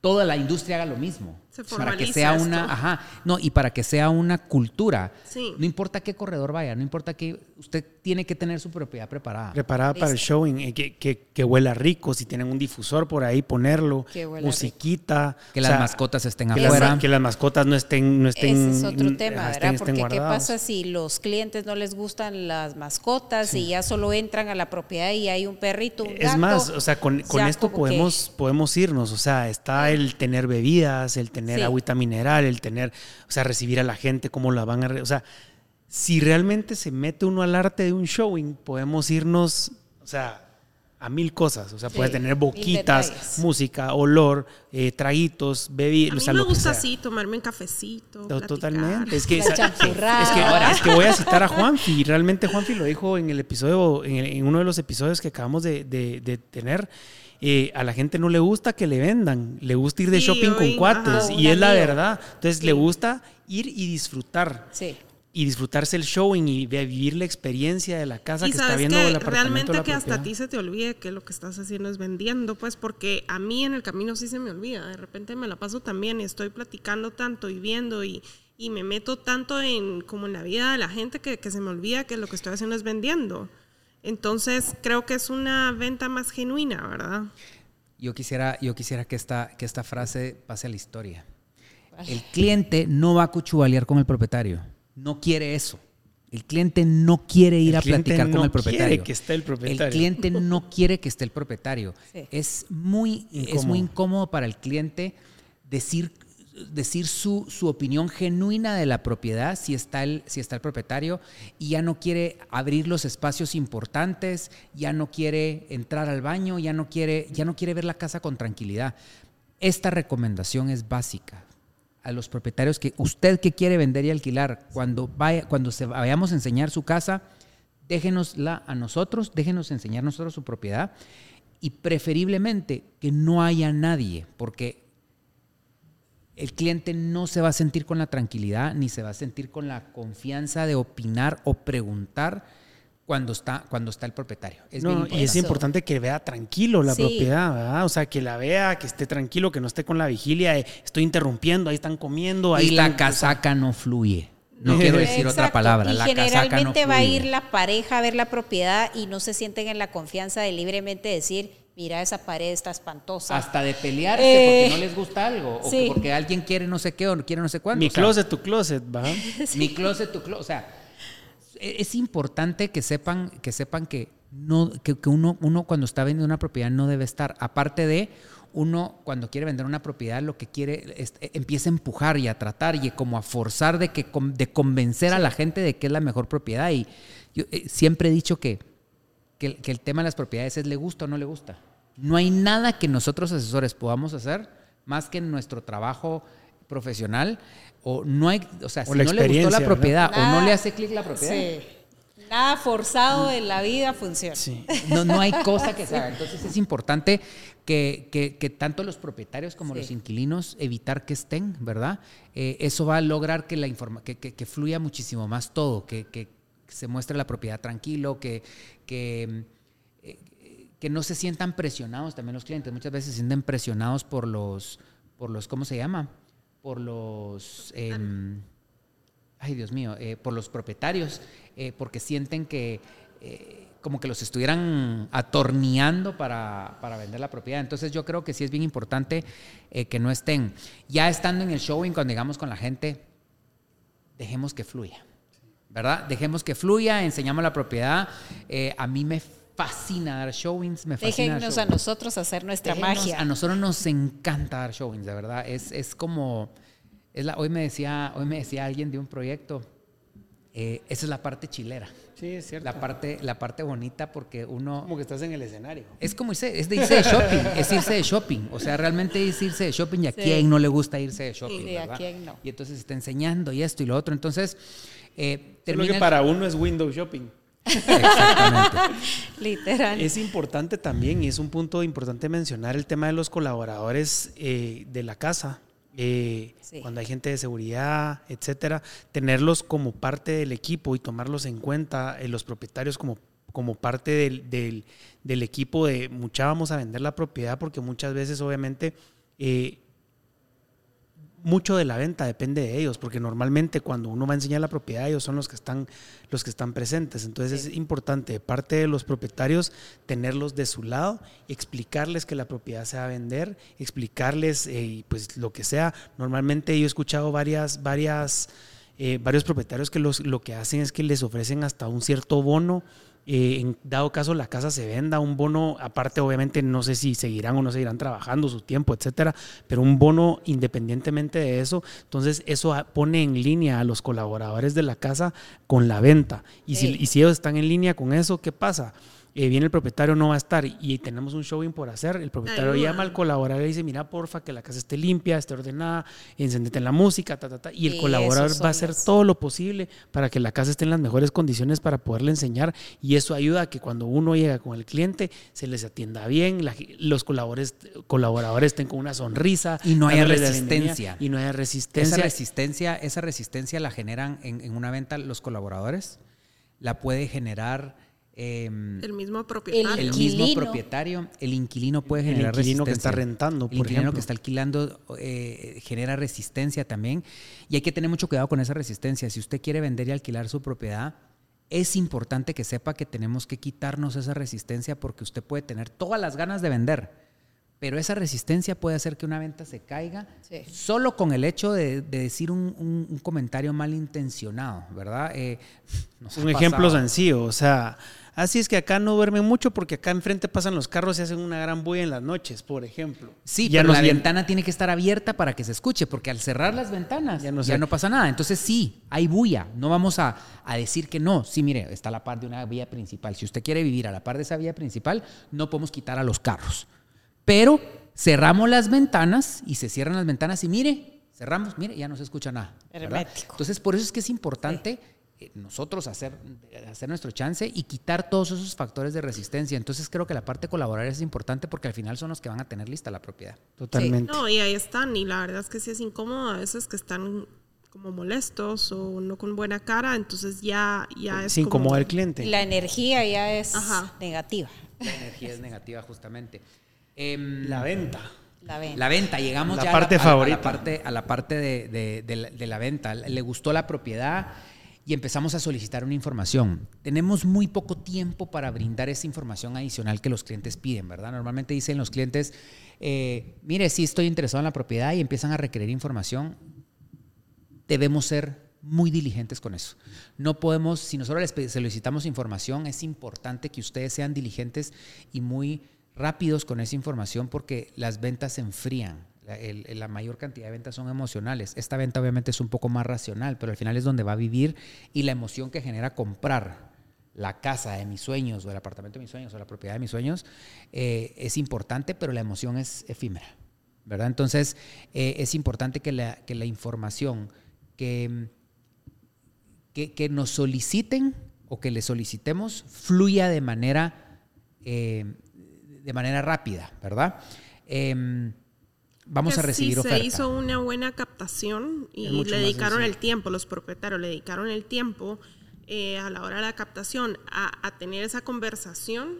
toda la industria haga lo mismo. Para que sea una, ajá, no, y para que sea una cultura. No importa qué corredor vaya, no importa que usted tiene que tener su propiedad preparada. Preparada para el showing, eh, que, que, que, huela rico, si tienen un difusor por ahí, ponerlo, musiquita. Que las mascotas estén afuera. que las mascotas no estén, no estén. Ese es otro tema, ¿verdad? Porque qué pasa si los clientes no les gustan las mascotas y ya solo entran a la propiedad y hay un perrito, un Es más, o sea, con, con esto podemos, podemos irnos, o sea, está el tener bebidas, el tener agüita mineral, el tener, o sea, recibir a la gente, cómo la van a... O sea, si realmente se mete uno al arte de un showing, podemos irnos, o sea, a mil cosas. O sea, puede tener boquitas, música, olor, eh, traguitos, bebidas. A mí me gusta así, tomarme un cafecito. Totalmente. Es que, es, que, voy a citar a <laughs> Juanfi. Realmente Juanfi lo dijo en el episodio, en, uno de los episodios que acabamos de, de tener. Eh, a la gente no le gusta que le vendan, le gusta ir de shopping con cuates y es la verdad. Entonces le gusta ir y disfrutar. Y disfrutarse el showing y vivir la experiencia de la casa que está viendo el apartamento. Realmente que hasta a ti se te olvide que lo que estás haciendo es vendiendo, pues porque a mí en el camino sí se me olvida. De repente me la paso también y estoy platicando tanto y viendo y, y me meto tanto en como en la vida de la gente que, que se me olvida que lo que estoy haciendo es vendiendo. Entonces, creo que es una venta más genuina, ¿verdad? Yo quisiera, yo quisiera que, esta, que esta frase pase a la historia. El cliente no va a cuchubalear con el propietario. No quiere eso. El cliente no quiere ir a platicar con el propietario. Que esté el, propietario. el cliente no quiere que esté el propietario. Es, muy, es muy incómodo para el cliente decir decir su, su, opinión genuina de la propiedad si está, el, si está el propietario y ya no quiere abrir los espacios importantes, ya no quiere entrar al baño, ya no quiere, ya no quiere ver la casa con tranquilidad. Esta recomendación es básica a los propietarios que usted que quiere vender y alquilar, cuando, vaya, cuando se vayamos a enseñar su casa, déjenosla a nosotros, déjenos enseñar nosotros su propiedad y preferiblemente que no haya nadie, porque el cliente no se va a sentir con la tranquilidad ni se va a sentir con la confianza de opinar o preguntar cuando está, cuando está el propietario. y es importante que vea tranquilo la propiedad, ¿verdad? O sea, que la vea, que esté tranquilo, que no esté con la vigilia, estoy interrumpiendo, ahí están comiendo. Ahí y la casaca no fluye. No quiero decir otra palabra. Y generalmente va a ir la pareja a ver la propiedad y no se sienten en la confianza de libremente decir, mira esa pared está espantosa. Hasta de pelearse porque no les gusta algo, o porque alguien quiere no sé qué o quiere no sé cuánto. Mi closet, tu closet, ¿va? <laughs> Mi closet, tu closet. O sea, e, es importante que sepan que, sepan que, no, que, uno, uno cuando está vendiendo una propiedad no debe estar, aparte de uno cuando quiere vender una propiedad lo que quiere es, e, empieza a empujar y a tratar y como a forzar de que de convencer a la gente de que es la mejor propiedad y yo eh, siempre he dicho que que, el tema de las propiedades es le gusta o no le gusta. No hay nada que nosotros asesores podamos hacer más que en nuestro trabajo profesional o no hay, o sea, si no le gustó la propiedad o no le hace clic la propiedad. Sí. Nada forzado en la vida funciona. No, no hay cosa que <laughs> se haga. Entonces es importante que, que, tanto los propietarios como los inquilinos evitar que estén, ¿verdad? Eh, eso va a lograr que, la informa que, que, fluya muchísimo más todo, que, se muestre la propiedad tranquilo, que, que, eh, que no se sientan presionados también los clientes. Muchas veces se sienten presionados por los, por los ¿cómo se llama? Por los, em, ay Dios mío, eh, por los propietarios, eh, porque sienten que como que los estuvieran atorneando para, para, vender la propiedad. Entonces yo creo que sí es bien importante que no estén. Ya estando en el showing, cuando digamos con la gente, dejemos que fluya. ¿Verdad? Dejemos que fluya, enseñamos la propiedad. Eh, a mí me fascina dar showings, me fascina Déjenos a nosotros hacer nuestra magia. A nosotros nos encanta dar showings, de verdad. Es, es como, es la, hoy, me decía, hoy me decía alguien de un proyecto, eh, esa es la parte chilera. Sí, es cierto. La parte, la parte bonita porque uno... Como que estás en el escenario. Es como irse, es de irse de shopping, es irse de shopping. O sea, realmente es irse de shopping y a quién no le gusta irse de shopping, y a quién no. Y entonces está enseñando y esto y lo otro. Entonces, eh, que para uno es window shopping. Exactamente. <laughs> Literal. Es importante también, y es un punto importante mencionar el tema de los colaboradores eh, de la casa. Eh, cuando hay gente de seguridad, etcétera, tenerlos como parte del equipo y tomarlos en cuenta, eh, los propietarios como, como parte del, del, del, equipo de mucha vamos a vender la propiedad, porque muchas veces obviamente mucho de la venta depende de ellos, porque normalmente cuando uno va a enseñar la propiedad, ellos son los que están, los que están presentes. Entonces es importante, parte de los propietarios, tenerlos de su lado, explicarles que la propiedad se va a vender, explicarles eh, pues lo que sea. Normalmente yo he escuchado varias, varias, eh, varios propietarios que los, lo que hacen es que les ofrecen hasta un cierto bono eh, en dado caso la casa se venda, un bono, aparte obviamente no sé si seguirán o no seguirán trabajando su tiempo, etcétera, pero un bono independientemente de eso, entonces eso pone en línea a los colaboradores de la casa con la venta. Y, si, y si ellos están en línea con eso, ¿qué pasa? Eh, viene el propietario, no va a estar y tenemos un showing por hacer, el propietario llama al colaborador y dice, mira, porfa, que la casa esté limpia, esté ordenada, encendete en la música, ta, ta, ta. Y el colaborador va a hacer todo lo posible para que la casa esté en las mejores condiciones para poderle enseñar y eso ayuda a que cuando uno llega con el cliente se les atienda bien, los colaboradores, colaboradores estén con una sonrisa. Y no haya resistencia. Y no haya resistencia. Esa resistencia, esa resistencia la generan en, en una venta los colaboradores, la puede generar Em, el mismo propietario. El, mismo propietario, el inquilino puede generar el inquilino que está rentando, el inquilino que está alquilando eh, genera resistencia también. Y hay que tener mucho cuidado con esa resistencia. Si usted quiere vender y alquilar su propiedad, es importante que sepa que tenemos que quitarnos esa resistencia porque usted puede tener todas las ganas de vender. Pero esa resistencia puede hacer que una venta se caiga solo con el hecho de, decir un, comentario malintencionado, ¿verdad? Eh, un ejemplo sencillo, o sea, Así es que acá no duermen mucho porque acá enfrente pasan los carros y hacen una gran bulla en las noches, por ejemplo. Sí, pero la ventana tiene que estar abierta para que se escuche, porque al cerrar las ventanas ya no, pasa nada. Entonces sí, hay bulla. No vamos a, decir que no. Sí, mire, está la par de una vía principal. Si usted quiere vivir a la par de esa vía principal, no podemos quitar a los carros. Pero cerramos las ventanas y se cierran las ventanas y mire, cerramos, mire, ya no se escucha nada. Entonces, por eso es que es importante eh, nosotros hacer, hacer nuestro chance y quitar todos esos factores de resistencia. Entonces creo que la parte colaborar es importante porque al final son los que van a tener lista la propiedad. Totalmente. No, y ahí están. Y la verdad es que sí es incómodo a veces que están como molestos o no con buena cara, entonces ya, ya es... como el cliente. La energía ya es negativa. La energía es negativa justamente. Em, la venta. La venta. La venta, llegamos ya parte a, la, favorita. a la parte, a la parte de, de la venta. Le gustó la propiedad y empezamos a solicitar una información. Tenemos muy poco tiempo para brindar esa información adicional que los clientes piden, ¿verdad? Normalmente dicen los clientes, eh, mire, sí estoy interesado en la propiedad y empiezan a requerir información. Debemos ser muy diligentes con eso. No podemos, si nosotros les solicitamos información, es importante que ustedes sean diligentes y muy rápidos con esa información porque las ventas se enfrían la, mayor cantidad de ventas son emocionales. Esta venta obviamente es un poco más racional, pero al final es donde va a vivir y la emoción que genera comprar la casa de mis sueños o el apartamento de mis sueños o la propiedad de mis sueños eh, es importante, pero la emoción es efímera, ¿verdad? Entonces eh, es importante que la, que la información que, que, nos soliciten o que le solicitemos fluya de manera, eh, de manera rápida, ¿verdad? Em, vamos a recibir si se hizo una buena captación y le dedicaron el tiempo, los propietarios le dedicaron el tiempo eh, a la hora de la captación a, tener esa conversación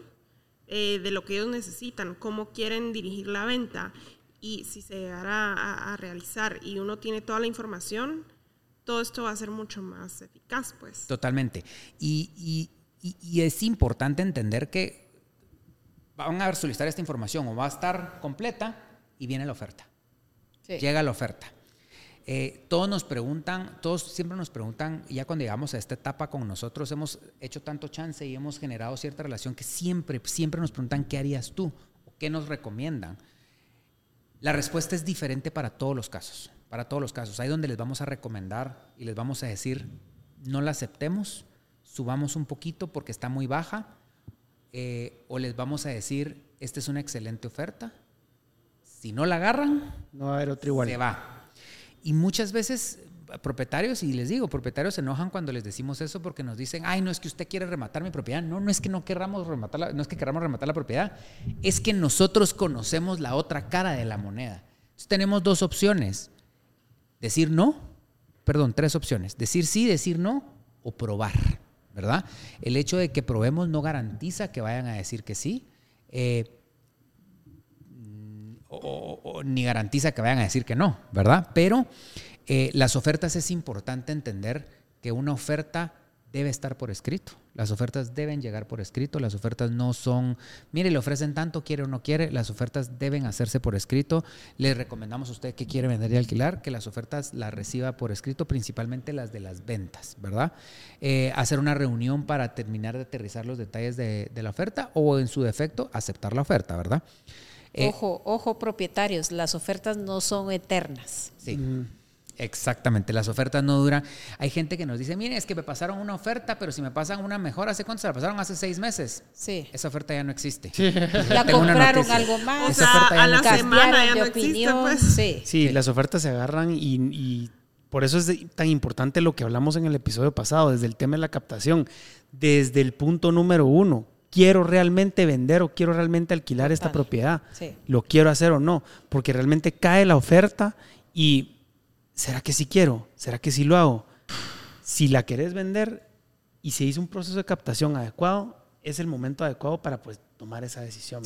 eh, de lo que ellos necesitan, cómo quieren dirigir la venta y si se llegara a, realizar y uno tiene toda la información, todo esto va a ser mucho más eficaz, pues. Totalmente. Y, y es importante entender que van a solicitar esta información o va a estar completa y viene la oferta. Llega la oferta. Eh, todos nos preguntan, todos siempre nos preguntan, ya cuando llegamos a esta etapa con nosotros, hemos hecho tanto chance y hemos generado cierta relación que siempre, siempre nos preguntan, ¿qué harías tú? ¿O qué nos recomiendan? La respuesta es diferente para todos los casos, para todos los casos. Hay donde les vamos a recomendar y les vamos a decir, no la aceptemos, subamos un poquito porque está muy baja, eh, o les vamos a decir, esta es una excelente oferta, si no la agarran, no va a haber otro igual. Se va. Y muchas veces propietarios, y les digo, propietarios se enojan cuando les decimos eso porque nos dicen, ay, no es que usted quiere rematar mi propiedad. No, no es que no queramos rematar no es que queramos rematar la propiedad, es que nosotros conocemos la otra cara de la moneda. Entonces, tenemos dos opciones. Decir no, perdón, tres opciones. Decir sí, decir no o probar, ¿verdad? El hecho de que probemos no garantiza que vayan a decir que sí. Eh, o, ni garantiza que vayan a decir que no, ¿verdad? Pero eh, las ofertas es importante entender que una oferta debe estar por escrito. Las ofertas deben llegar por escrito. Las ofertas no son, mire, le ofrecen tanto, quiere o no quiere. Las ofertas deben hacerse por escrito. Le recomendamos a usted que quiere vender y alquilar, que las ofertas las reciba por escrito, principalmente las de las ventas, ¿verdad? Eh, hacer una reunión para terminar de aterrizar los detalles de, de la oferta o, en su defecto, aceptar la oferta, ¿verdad? Eh, ojo, ojo, propietarios, las ofertas no son eternas. Sí. Exactamente, las ofertas no duran. Hay gente que nos dice, mire, es que me pasaron una oferta, pero si me pasan una mejor, ¿hace cuánto se la pasaron? Hace seis meses. Sí. Esa oferta ya no existe. La compraron algo más. O sea, a la semana ya no existe, pues. Sí. sí. las ofertas se agarran y, y por eso es tan importante lo que hablamos en el episodio pasado, desde el tema de la captación, desde el punto número uno quiero realmente vender o quiero realmente alquilar esta propiedad. Lo quiero hacer o no, porque realmente cae la oferta y ¿será que sí quiero? ¿Será que sí lo hago? Si la querés vender y se hizo un proceso de captación adecuado, es el momento adecuado para pues tomar esa decisión,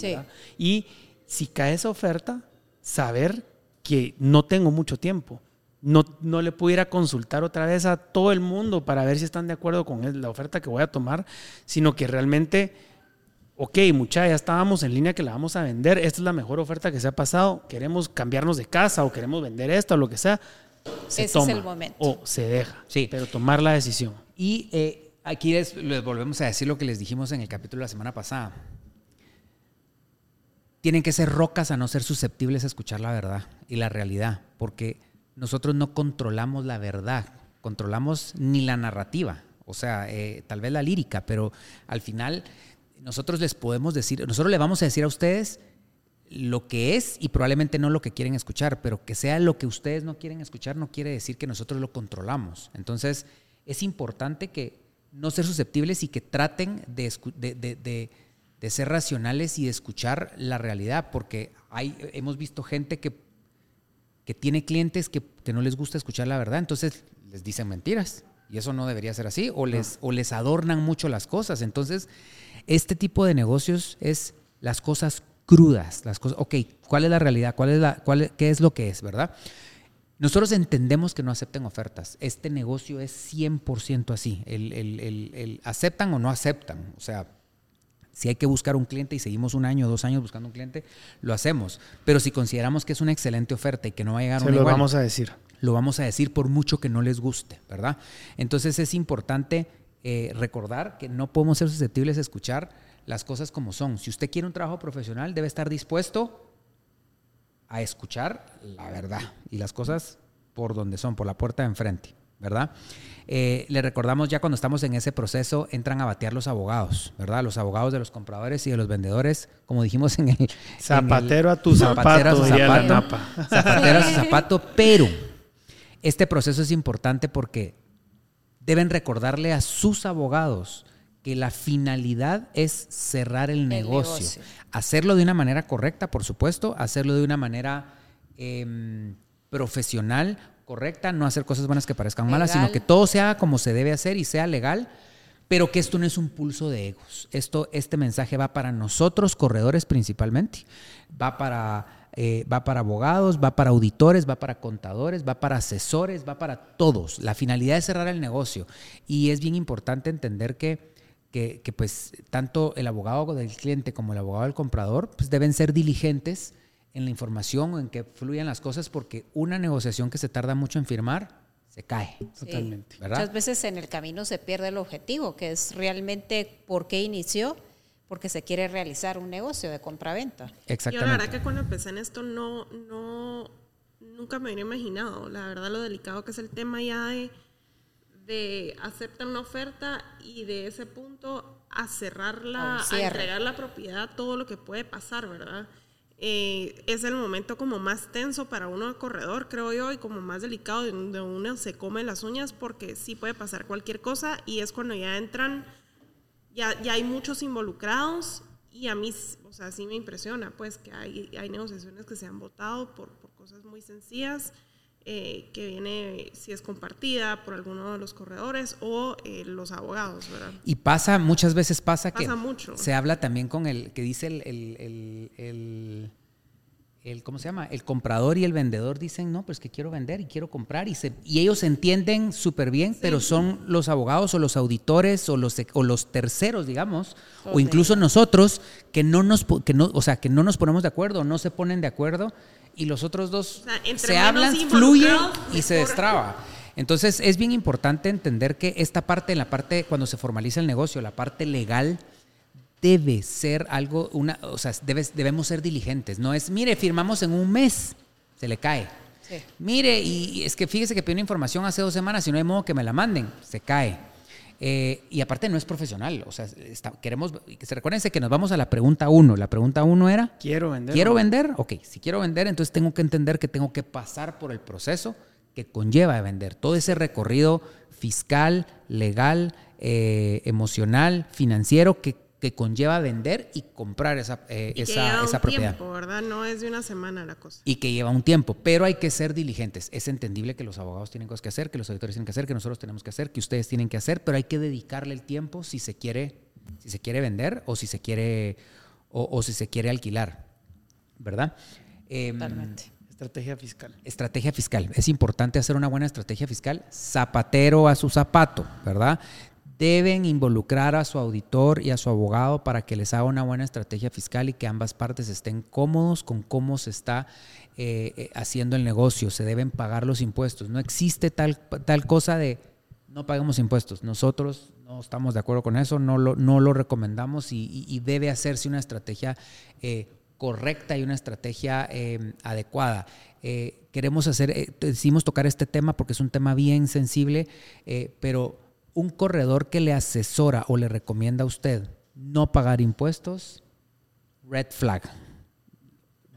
Y si cae esa oferta, saber que no tengo mucho tiempo. No, no le pudiera consultar otra vez a todo el mundo para ver si están de acuerdo con la oferta que voy a tomar, sino que realmente ok, mucha, ya estábamos en línea que la vamos a vender, esta es la mejor oferta que se ha pasado, queremos cambiarnos de casa o queremos vender esto o lo que sea, se Ese toma es el momento. o se deja, sí. pero tomar la decisión. Y eh, aquí les, volvemos a decir lo que les dijimos en el capítulo de la semana pasada. Tienen que ser rocas a no ser susceptibles a escuchar la verdad y la realidad, porque nosotros no controlamos la verdad, controlamos ni la narrativa, o sea, eh, tal vez la lírica, pero al final nosotros les podemos decir, nosotros le vamos a decir a ustedes lo que es y probablemente no lo que quieren escuchar, pero que sea lo que ustedes no quieren escuchar no quiere decir que nosotros lo controlamos. Entonces, es importante que no ser susceptibles y que traten de, de, ser racionales y de escuchar la realidad, porque hay, hemos visto gente que, que tiene clientes que, que no les gusta escuchar la verdad, entonces les dicen mentiras. Y eso no debería ser así, o les, o les adornan mucho las cosas. Entonces, este tipo de negocios es las cosas crudas, las cosas, ok, ¿cuál es la realidad? ¿Cuál es la, cuál, ¿Qué es lo que es, verdad? Nosotros entendemos que no acepten ofertas. Este negocio es 100% así. El, el, el, aceptan o no aceptan. O sea, si hay que buscar un cliente y seguimos un año o dos años buscando un cliente, lo hacemos. Pero si consideramos que es una excelente oferta y que no va a llegar Se lo vamos a decir. Lo vamos a decir por mucho que no les guste, ¿verdad? Entonces es importante eh, recordar que no podemos ser susceptibles a escuchar las cosas como son. Si usted quiere un trabajo profesional, debe estar dispuesto a escuchar la verdad y las cosas por donde son, por la puerta de enfrente, ¿verdad? Eh, le recordamos ya cuando estamos en ese proceso, entran a batear los abogados, ¿verdad? Los abogados de los compradores y de los vendedores, como dijimos en el... Zapatero a tu zapato, zapato, zapatero a su <laughs> zapato, pero este proceso es importante porque deben recordarle a sus abogados que la finalidad es cerrar el, negocio. Hacerlo de una manera correcta, por supuesto, hacerlo de una manera em, profesional, correcta, no hacer cosas buenas que parezcan malas, sino que todo sea como se debe hacer y sea legal, pero que esto no es un pulso de egos. Esto, este mensaje va para nosotros, corredores principalmente, va para eh, va para abogados, va para auditores, va para contadores, va para asesores, va para todos. La finalidad es cerrar el negocio y es bien importante entender que, que, pues tanto el abogado del cliente como el abogado del comprador pues deben ser diligentes en la información, en que fluyan las cosas, porque una negociación que se tarda mucho en firmar se cae. Totalmente. Muchas veces en el camino se pierde el objetivo, que es realmente por qué inició porque se quiere realizar un negocio de compraventa. Exactamente. Yo la verdad que cuando empecé en esto no, no, nunca me hubiera imaginado, la verdad lo delicado que es el tema ya de, de aceptar una oferta y de ese punto a cerrarla, a entregar la propiedad, todo lo que puede pasar, ¿verdad? eh, es el momento como más tenso para uno corredor, creo yo, y como más delicado, donde uno se come las uñas porque sí puede pasar cualquier cosa y es cuando ya entran, ya, ya hay muchos involucrados y a mí, o sea, sí me impresiona, pues, que hay, hay negociaciones que se han votado por, por cosas muy sencillas eh, que viene, si es compartida por alguno de los corredores o eh, los abogados, ¿verdad? Y pasa, muchas veces pasa, pasa que mucho. se habla también con el que dice el, el, el, el, ¿cómo se llama? El comprador y el vendedor dicen, no, pues que quiero vender y quiero comprar y, se, y ellos entienden súper bien, pero son los abogados o los auditores o los, o los terceros, digamos, o incluso nosotros que no nos, que no, o sea, que no nos ponemos de acuerdo, no se ponen de acuerdo y los otros dos se hablan, fluyen y se destraba. Entonces es bien importante entender que esta parte, la parte cuando se formaliza el negocio, la parte legal, debe ser algo, una, o sea, debemos ser diligentes. No es, mire, firmamos en un mes, se le cae. Mire, y es que fíjese que pidió información hace dos semanas y no hay modo que me la manden, se cae. Eh, y aparte no es profesional, o sea, queremos, se recuérdense que nos vamos a la pregunta uno. La pregunta uno era... Quiero vender. ¿Quiero vender? Ok, si quiero vender, entonces tengo que entender que tengo que pasar por el proceso que conlleva de vender. Todo ese recorrido fiscal, legal, eh, emocional, financiero que que conlleva vender y comprar esa, eh, esa, esa propiedad. Tiempo, ¿verdad? No es de una semana la cosa. Y que lleva un tiempo, pero hay que ser diligentes. Es entendible que los abogados tienen cosas que hacer, que los auditores tienen que hacer, que nosotros tenemos que hacer, que ustedes tienen que hacer, pero hay que dedicarle el tiempo si se quiere, si se quiere vender o si se quiere, o, si se quiere alquilar, ¿verdad? Em, Totalmente. Estrategia fiscal. Estrategia fiscal. Es importante hacer una buena estrategia fiscal. Zapatero a su zapato, ¿verdad? Deben involucrar a su auditor y a su abogado para que les haga una buena estrategia fiscal y que ambas partes estén cómodos con cómo se está eh, eh, haciendo el negocio. Se deben pagar los impuestos. No existe tal, tal cosa de no pagamos impuestos. Nosotros no estamos de acuerdo con eso, no lo, no lo recomendamos y, debe hacerse una estrategia eh, correcta y una estrategia adecuada. queremos hacer, decidimos tocar este tema porque es un tema bien sensible, pero un corredor que le asesora o le recomienda a usted no pagar impuestos, red flag.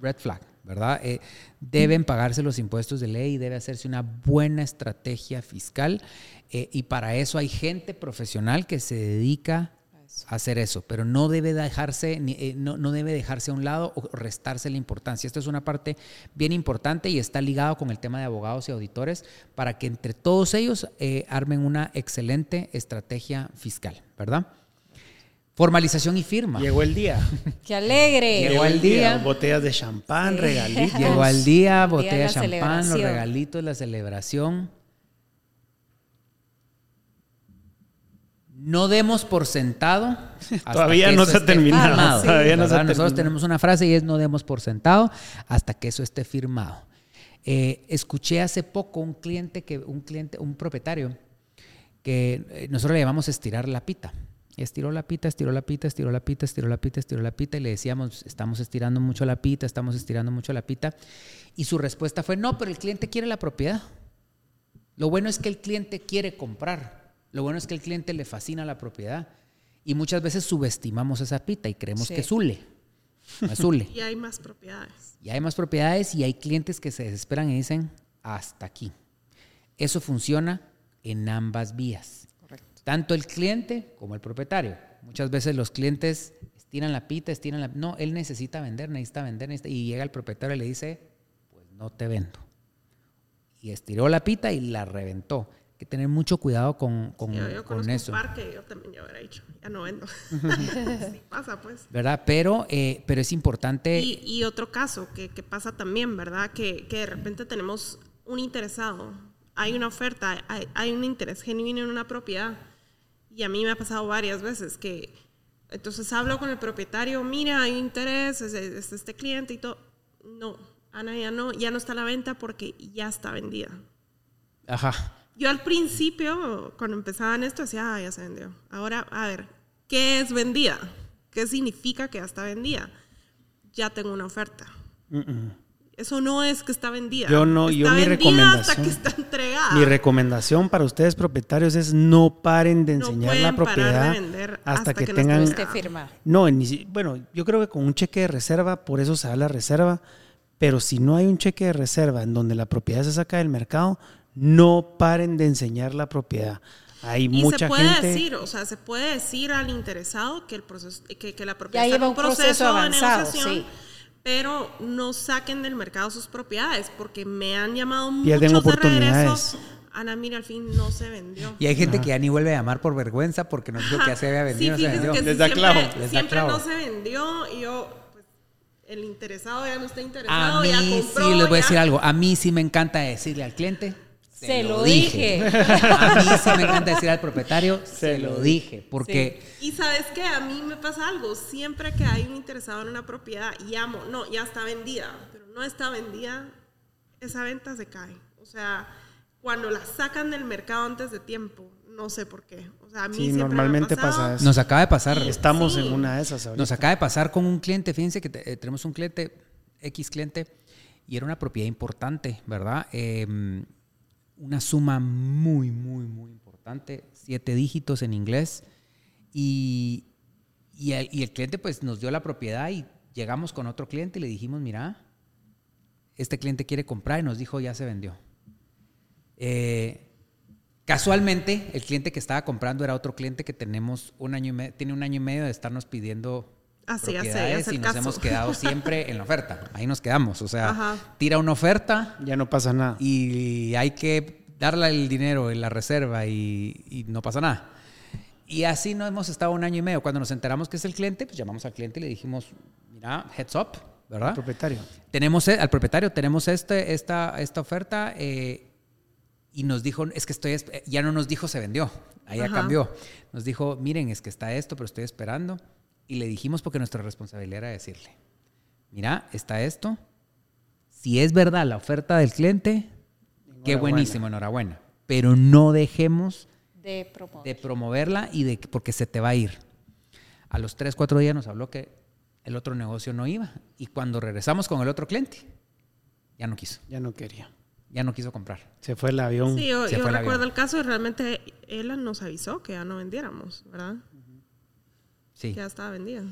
Red flag, ¿verdad? Eh, deben pagarse los impuestos de ley, debe hacerse una buena estrategia fiscal eh, y para eso hay gente profesional que se dedica hacer eso, pero no debe dejarse, eh, no, no, debe dejarse a un lado o restarse la importancia. Esto es una parte bien importante y está ligado con el tema de abogados y auditores para que entre todos ellos eh, armen una excelente estrategia fiscal, ¿verdad? Formalización y firma. Llegó el día. <laughs> ¡Qué alegre! Llegó el día. Botellas de champán, regalitos. Llegó el día, botellas de champán, los regalitos, la celebración. No demos por sentado. <laughs> <laughs> Todavía no se ha terminado. Todavía no Nosotros tenemos una frase y es no demos por sentado hasta que eso esté firmado. Eh, escuché hace poco un cliente que, un cliente, un propietario, que eh, nosotros le llamamos estirar la pita. Estiró la pita, estiró la pita, estiró la pita, estiró la pita, estiró la pita y le decíamos, estamos estirando mucho la pita, estamos estirando mucho la pita. Y su respuesta fue, no, pero el cliente quiere la propiedad. Lo bueno es que el cliente quiere comprar. Lo bueno es que al cliente le fascina la propiedad y muchas veces subestimamos esa pita y creemos que es Zule. No es Zule. <laughs> y hay más propiedades. Y hay más propiedades y hay clientes que se desesperan y dicen, hasta aquí. Eso funciona en ambas vías. Correcto. Tanto el cliente como el propietario. Muchas veces los clientes estiran la pita, estiran la... No, él necesita vender, necesita vender, y llega el propietario y le dice, pues no te vendo. Y estiró la pita y la reventó que tener mucho cuidado con, con, yo, con eso. Un parque, yo también ya hubiera dicho, ya no vendo. <laughs> sí, pasa pues. ¿Verdad? Pero, eh, pero es importante. Y, y otro caso que, que, pasa también, ¿verdad? Que, que, de repente tenemos un interesado, hay una oferta, hay, hay, un interés genuino en una propiedad. Y a mí me ha pasado varias veces que. Entonces hablo con el propietario, mira, hay interés, es, es este cliente y todo. No, Ana ya no, ya no está a la venta porque ya está vendida. Ajá. Yo al principio, cuando empezaban esto, decía, ah, ya se vendió. Ahora, a ver, ¿qué es vendida? ¿Qué significa que ya está vendida? Ya tengo una oferta. Eso no es que está vendida. Yo no, está yo mi recomendación. Hasta que está entregada. Mi recomendación para ustedes propietarios es no paren de enseñar la propiedad hasta, que, tengan... esté firma. No, bueno, yo creo que con un cheque de reserva, por eso se da la reserva, pero si no hay un cheque de reserva en donde la propiedad se saca del mercado, no paren de enseñar la propiedad. Hay y mucha se puede decir, o sea, se puede decir al interesado que el proceso, que, la propiedad está en un proceso, avanzado, de negociación, pero no saquen del mercado sus propiedades, porque me han llamado Pierden muchos oportunidades. de regreso. Ana, mira, al fin no se vendió. Y hay gente que ya ni vuelve a llamar por vergüenza porque nos dijo que ya se había vendido. Sí, se vendió. Que Les da clavo. Siempre no se vendió y yo el interesado ya no está interesado, a mí, ya compró, Sí, les voy a decir algo. A mí sí me encanta decirle al cliente. Se, lo dije. a mí sí me encanta decir al propietario, se, lo dije. Porque. Y sabes que a mí me pasa algo. Siempre que hay un interesado en una propiedad, llamo, no, ya está vendida, pero no está vendida, esa venta se cae. O sea, cuando la sacan del mercado antes de tiempo, no sé por qué. O sea, a mí sí, normalmente pasa eso. Nos acaba de pasar. Estamos en una de esas Nos acaba de pasar con un cliente. Fíjense que eh, tenemos un cliente, X cliente, y era una propiedad importante, ¿verdad? Em, una suma muy, muy, muy importante, siete dígitos en inglés. Y, y, el, y el cliente pues nos dio la propiedad y llegamos con otro cliente y le dijimos, mira, este cliente quiere comprar y nos dijo, ya se vendió. Eh, Casualmente, el cliente que estaba comprando era otro cliente que tenemos un año y medio, tiene un año y medio de estarnos pidiendo Así, propiedades y nos hemos quedado <laughs> siempre en la oferta. Ahí nos quedamos. O sea, tira una oferta. Ya no pasa nada. Y hay que darle el dinero en la reserva y, no pasa nada. Y así no hemos estado un año y medio. Cuando nos enteramos que es el cliente, pues llamamos al cliente y le dijimos, mira, heads up, ¿verdad? Al propietario. Tenemos, e, al propietario, tenemos este, esta, esta oferta. Eh, y nos dijo, es que estoy, ya no nos dijo se vendió, ahí ya cambió. Nos dijo, miren, es que está esto, pero estoy esperando. Y le dijimos porque nuestra responsabilidad era decirle, mira, está esto. Si es verdad la oferta del cliente, qué buenísimo, enhorabuena. Pero no dejemos de, de, promoverla y de porque se te va a ir. A los tres, cuatro días nos habló que el otro negocio no iba. Y cuando regresamos con el otro cliente, ya no quiso. Ya no quería ya no quiso comprar. Se fue el avión. Sí, yo, recuerdo el caso y realmente él nos avisó que ya no vendiéramos, ¿verdad? Sí. Que ya estaba vendida.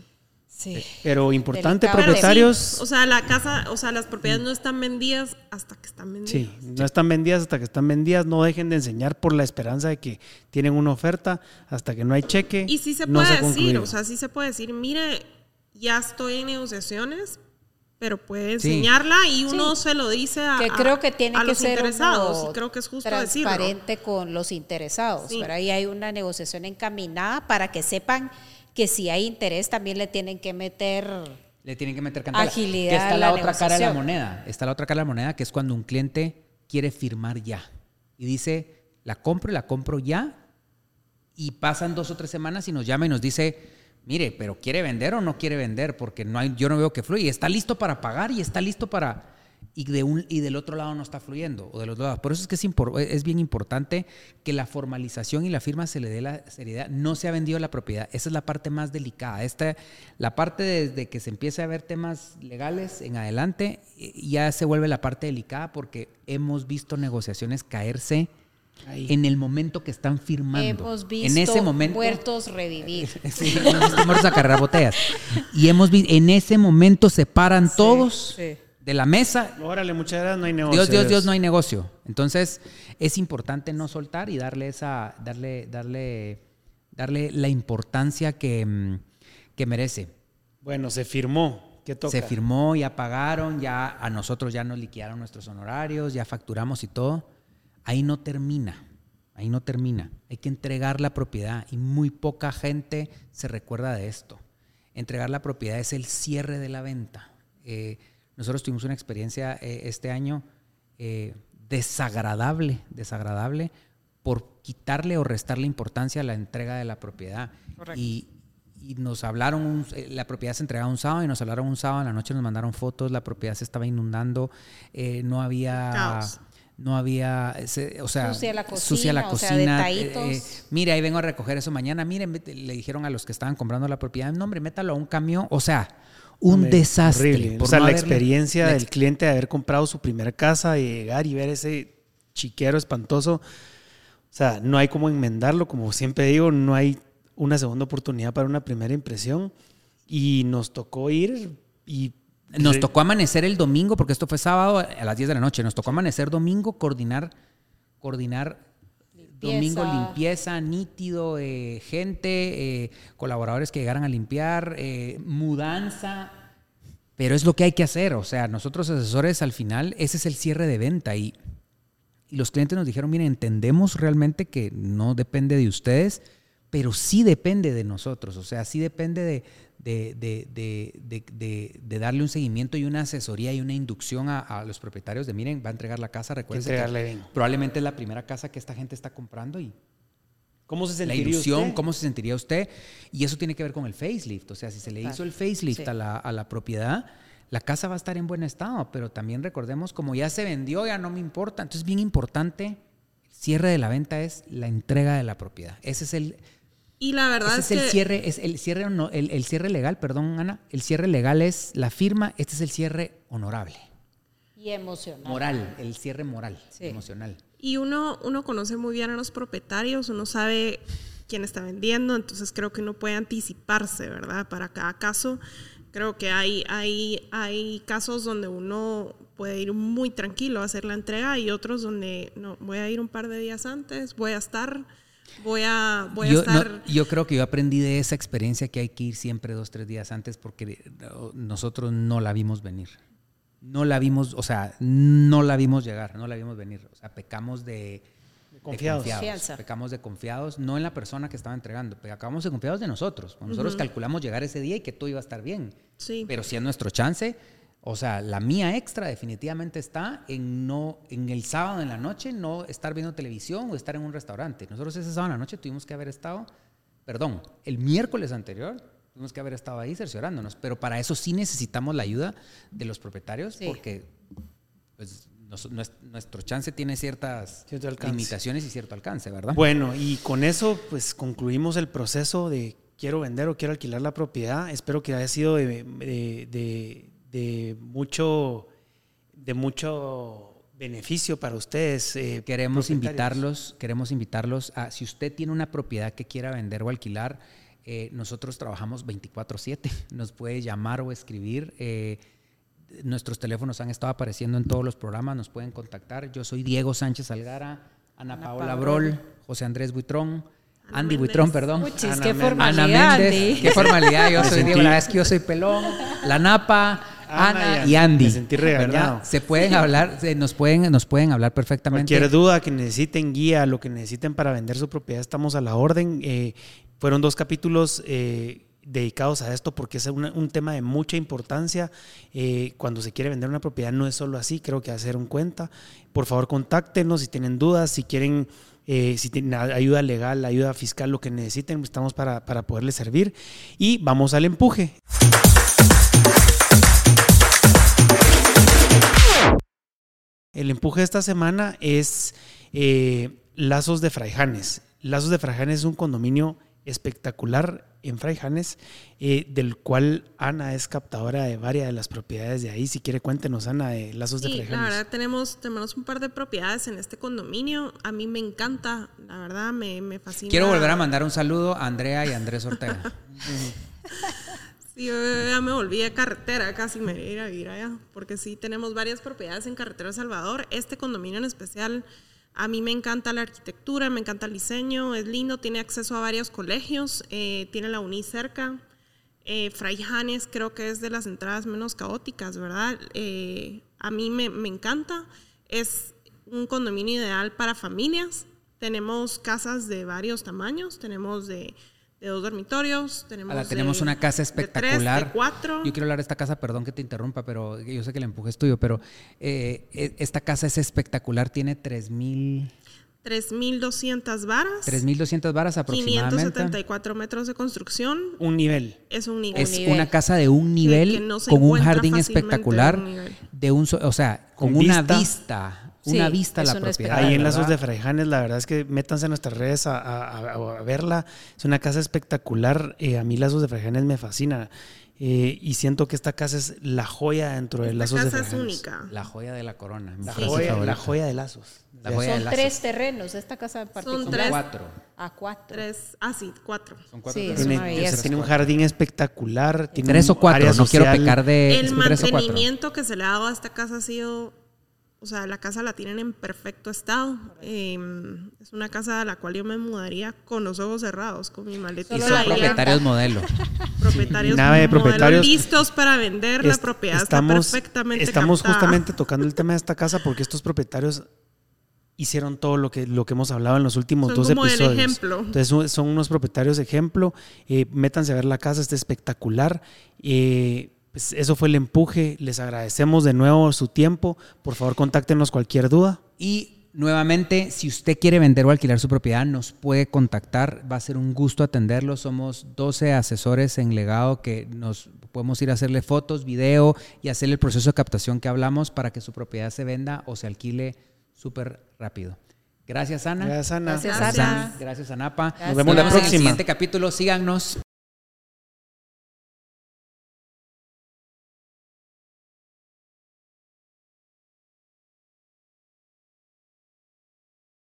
Sí. Pero importante, propietarios. o sea, la casa, o sea, las propiedades no están vendidas hasta que están vendidas. Sí, no están vendidas hasta que están vendidas. No dejen de enseñar por la esperanza de que tienen una oferta hasta que no hay cheque. Y sí se puede decir, o sea, sí se puede decir, mire, ya estoy en negociaciones, pero puede enseñarla y uno se lo dice a, que creo que tiene que los ser interesados. Y creo que es justo transparente con los interesados. Pero ahí hay una negociación encaminada para que sepan que si hay interés también le tienen que meter le tienen que meter cantidad. Agilidad. Que está la, otra cara de la moneda. Está la otra cara de la moneda que es cuando un cliente quiere firmar ya y dice la compro y la compro ya y pasan dos o tres semanas y nos llama y nos dice mire, pero ¿quiere vender o no quiere vender? Porque no hay, yo no veo que fluye. Está listo para pagar y está listo para... Y, de un, y del otro lado no está fluyendo, o de los dos lados. Por eso es que es, es bien importante que la formalización y la firma se le dé la seriedad. No se ha vendido la propiedad. Esa es la parte más delicada. Esta, la parte desde que se empiece a ver temas legales en adelante, ya se vuelve la parte delicada porque hemos visto negociaciones caerse en el momento que están firmando. Hemos visto en ese momento, muertos revivir. <laughs> sí, hemos visto muertos a cargar botellas. Y hemos visto, en ese momento se paran todos de la mesa. Órale, muchas gracias, no hay negocio. Dios, Dios, Dios, no hay negocio. Entonces, es importante no soltar y darle esa, darle, darle, darle la importancia que, mm, que merece. Bueno, se firmó. ¿Qué toca? Se firmó, ya pagaron, ya a nosotros ya nos liquidaron nuestros honorarios, ya facturamos y todo ahí no termina, ahí no termina. Hay que entregar la propiedad y muy poca gente se recuerda de esto. Entregar la propiedad es el cierre de la venta. Eh, nosotros tuvimos una experiencia eh, este año eh, desagradable, desagradable por quitarle o restarle importancia a la entrega de la propiedad. Y, nos hablaron, la propiedad se entregaba un sábado y nos hablaron un sábado, en la noche nos mandaron fotos, la propiedad se estaba inundando, no había no había, o sea, sucia la cocina, sucia la cocina eh, eh, mire, ahí vengo a recoger eso mañana, miren, le dijeron a los que estaban comprando la propiedad, no hombre, métalo a un camión, o sea, un desastre. o sea, la experiencia del cliente de haber comprado su primera casa, y llegar y ver ese chiquero espantoso, o sea, no hay como enmendarlo, como siempre digo, no hay una segunda oportunidad para una primera impresión. Y nos tocó ir y... Nos tocó amanecer el domingo, porque esto fue sábado a las 10 de la noche, nos tocó amanecer domingo, coordinar, coordinar domingo limpieza, nítido, eh, gente, eh, colaboradores que llegaran a limpiar, eh, mudanza, pero es lo que hay que hacer, o sea, nosotros asesores al final, ese es el cierre de venta. Y, y los clientes nos dijeron, miren, entendemos realmente que no depende de ustedes, pero sí depende de nosotros, o sea, sí depende de, de, darle un seguimiento y una asesoría y una inducción a, los propietarios de, miren, va a entregar la casa, recuerden que probablemente es la primera casa que esta gente está comprando y ¿Cómo se sentiría la ilusión, cómo se sentiría usted. Y eso tiene que ver con el facelift. O sea, si se le hizo el facelift a, la, a la propiedad, la casa va a estar en buen estado, pero también recordemos, como ya se vendió, ya no me importa. Entonces, bien importante, el cierre de la venta es la entrega de la propiedad. Ese es el y la verdad es, el cierre, es el cierre, no, el, cierre legal, perdón, Ana. El cierre legal es la firma, este es el cierre honorable. Y emocional. Moral, el cierre moral, emocional. Y uno, uno conoce muy bien a los propietarios, uno sabe quién está vendiendo, entonces creo que uno puede anticiparse, ¿verdad? Para cada caso. Creo que hay, hay, hay casos donde uno puede ir muy tranquilo a hacer la entrega y otros donde no, voy a ir un par de días antes, voy a estar Voy a, voy yo, estar... yo creo que yo aprendí de esa experiencia que hay que ir siempre dos, tres días antes porque nosotros no la vimos venir. No la vimos, o sea, no la vimos llegar, no la vimos venir. O sea, pecamos de, confiados. Pecamos de confiados, no en la persona que estaba entregando, pecamos de confiados de nosotros. Nosotros calculamos llegar ese día y que todo iba a estar bien. Sí. Pero si es nuestro chance, o sea, la mía extra definitivamente está en no en el sábado en la noche no estar viendo televisión o estar en un restaurante. Nosotros ese sábado en la noche tuvimos que haber estado, perdón, el miércoles anterior tuvimos que haber estado ahí cerciorándonos, pero para eso sí necesitamos la ayuda de los propietarios porque pues, nuestro chance tiene ciertas limitaciones y cierto alcance, ¿verdad? Bueno, y con eso pues concluimos el proceso de quiero vender o quiero alquilar la propiedad. Espero que haya sido de de mucho, de mucho beneficio para ustedes. Eh, queremos invitarlos, queremos invitarlos a, si usted tiene una propiedad que quiera vender o alquilar, eh, nosotros trabajamos 24/7, <laughs> nos puede llamar o escribir. Eh, nuestros teléfonos han estado apareciendo en todos los programas, nos pueden contactar. Yo soy Diego Sánchez Algara, Ana, Paola Brol, José Andrés Buitrón. Andy Buitrón, perdón. qué formalidad. qué formalidad. Yo <laughs> soy Diego, la verdad es que yo soy pelón. La Napa, Ana, y Andy. Me sentí regañado. Se pueden hablar, nos pueden, nos pueden hablar perfectamente. Cualquier duda que necesiten, guía, lo que necesiten para vender su propiedad, estamos a la orden. Eh, fueron dos capítulos eh, dedicados a esto porque es un tema de mucha importancia. Eh, cuando se quiere vender una propiedad no es solo así, creo que hacer un cuenta. Por favor, contáctenos si tienen dudas, si quieren... si tienen ayuda legal, ayuda fiscal, lo que necesiten, estamos para, para poderles servir. Y vamos al empuje. El empuje de esta semana es eh, Lazos de Fraijanes. Lazos de Fraijanes es un condominio espectacular en Fraijanes, eh, del cual Ana es captadora de varias de las propiedades de ahí. Si quiere, cuéntenos, Ana, de Lazos de Fraijanes. La verdad, tenemos, tenemos un par de propiedades en este condominio. A mí me encanta, la verdad, me, me fascina. Quiero volver a mandar un saludo a Andrea y a Andrés Ortega. <laughs> yo ya me volví de carretera, casi me iba a ir allá, porque sí tenemos varias propiedades en Carretera Salvador. Este condominio en especial, a mí me encanta la arquitectura, me encanta el diseño, es lindo, tiene acceso a varios colegios, eh, tiene la UNI cerca. Eh, Fray Janes creo que es de las entradas menos caóticas, ¿verdad? Eh, a mí me, me encanta. Es un condominio ideal para familias. Tenemos casas de varios tamaños, tenemos de de dos dormitorios. Tenemos, tenemos una casa espectacular. De, cuatro. Yo quiero hablar de esta casa, perdón que te interrumpa, pero yo sé que el empuje es tuyo, pero eh, e, esta casa es espectacular, tiene 3000... 3.200 varas. 3.200 varas aproximadamente. 574 metros de construcción. Un nivel. Es un nivel. Es una casa de un nivel con un jardín espectacular. De un, o sea, con, una vista una vista a la propiedad. Ahí en Lazos de Fraijanes, la verdad es que métanse en nuestras redes a, verla. Es una casa espectacular. Eh, a mí Lazos de Fraijanes me fascina. Eh, y siento que esta casa es la joya dentro de Lazos de casa es única. La joya de la corona. La, frase joya, la joya de Lazos. La joya de Son lazos. tres terrenos, esta casa en particular. tres. Cuatro. A cuatro. Tres, ah, sí, cuatro. Son cuatro Sí, terrenos. es una Tiene, tiene un jardín espectacular. Tiene Tres o cuatro, no quiero pecar de el sí, mantenimiento que se le ha dado a esta casa ha sido, o sea, la casa la tienen en perfecto estado. Eh, es una casa a la cual yo me mudaría con los ojos cerrados, con mi Y maletita. Solo son propietarios modelo. <laughs> propietarios, nada de modelos propietarios. listos para vender la propiedad. Estamos, está perfectamente estamos captada. justamente tocando el tema de esta casa porque estos propietarios hicieron todo lo que, lo que hemos hablado en los últimos Son dos como el episodios. ejemplo. Entonces son- son unos propietarios ejemplo. Eh, métanse a ver la casa, está espectacular. Eh, pues eso fue el empuje. Les agradecemos de nuevo su tiempo. Por favor, contáctenos cualquier duda. Y nuevamente, si usted quiere vender o alquilar su propiedad, nos puede contactar. Va a ser un gusto atenderlo. Somos 12 asesores en legado que nos podemos ir a hacerle fotos, video y hacerle el proceso de captación que hablamos para que su propiedad se venda o se alquile súper rápido. Gracias, Ana. Gracias, Ana. Gracias, Gracias. Ana. Gracias, Anapa. Nos vemos la en el próxima. siguiente capítulo. Síganos.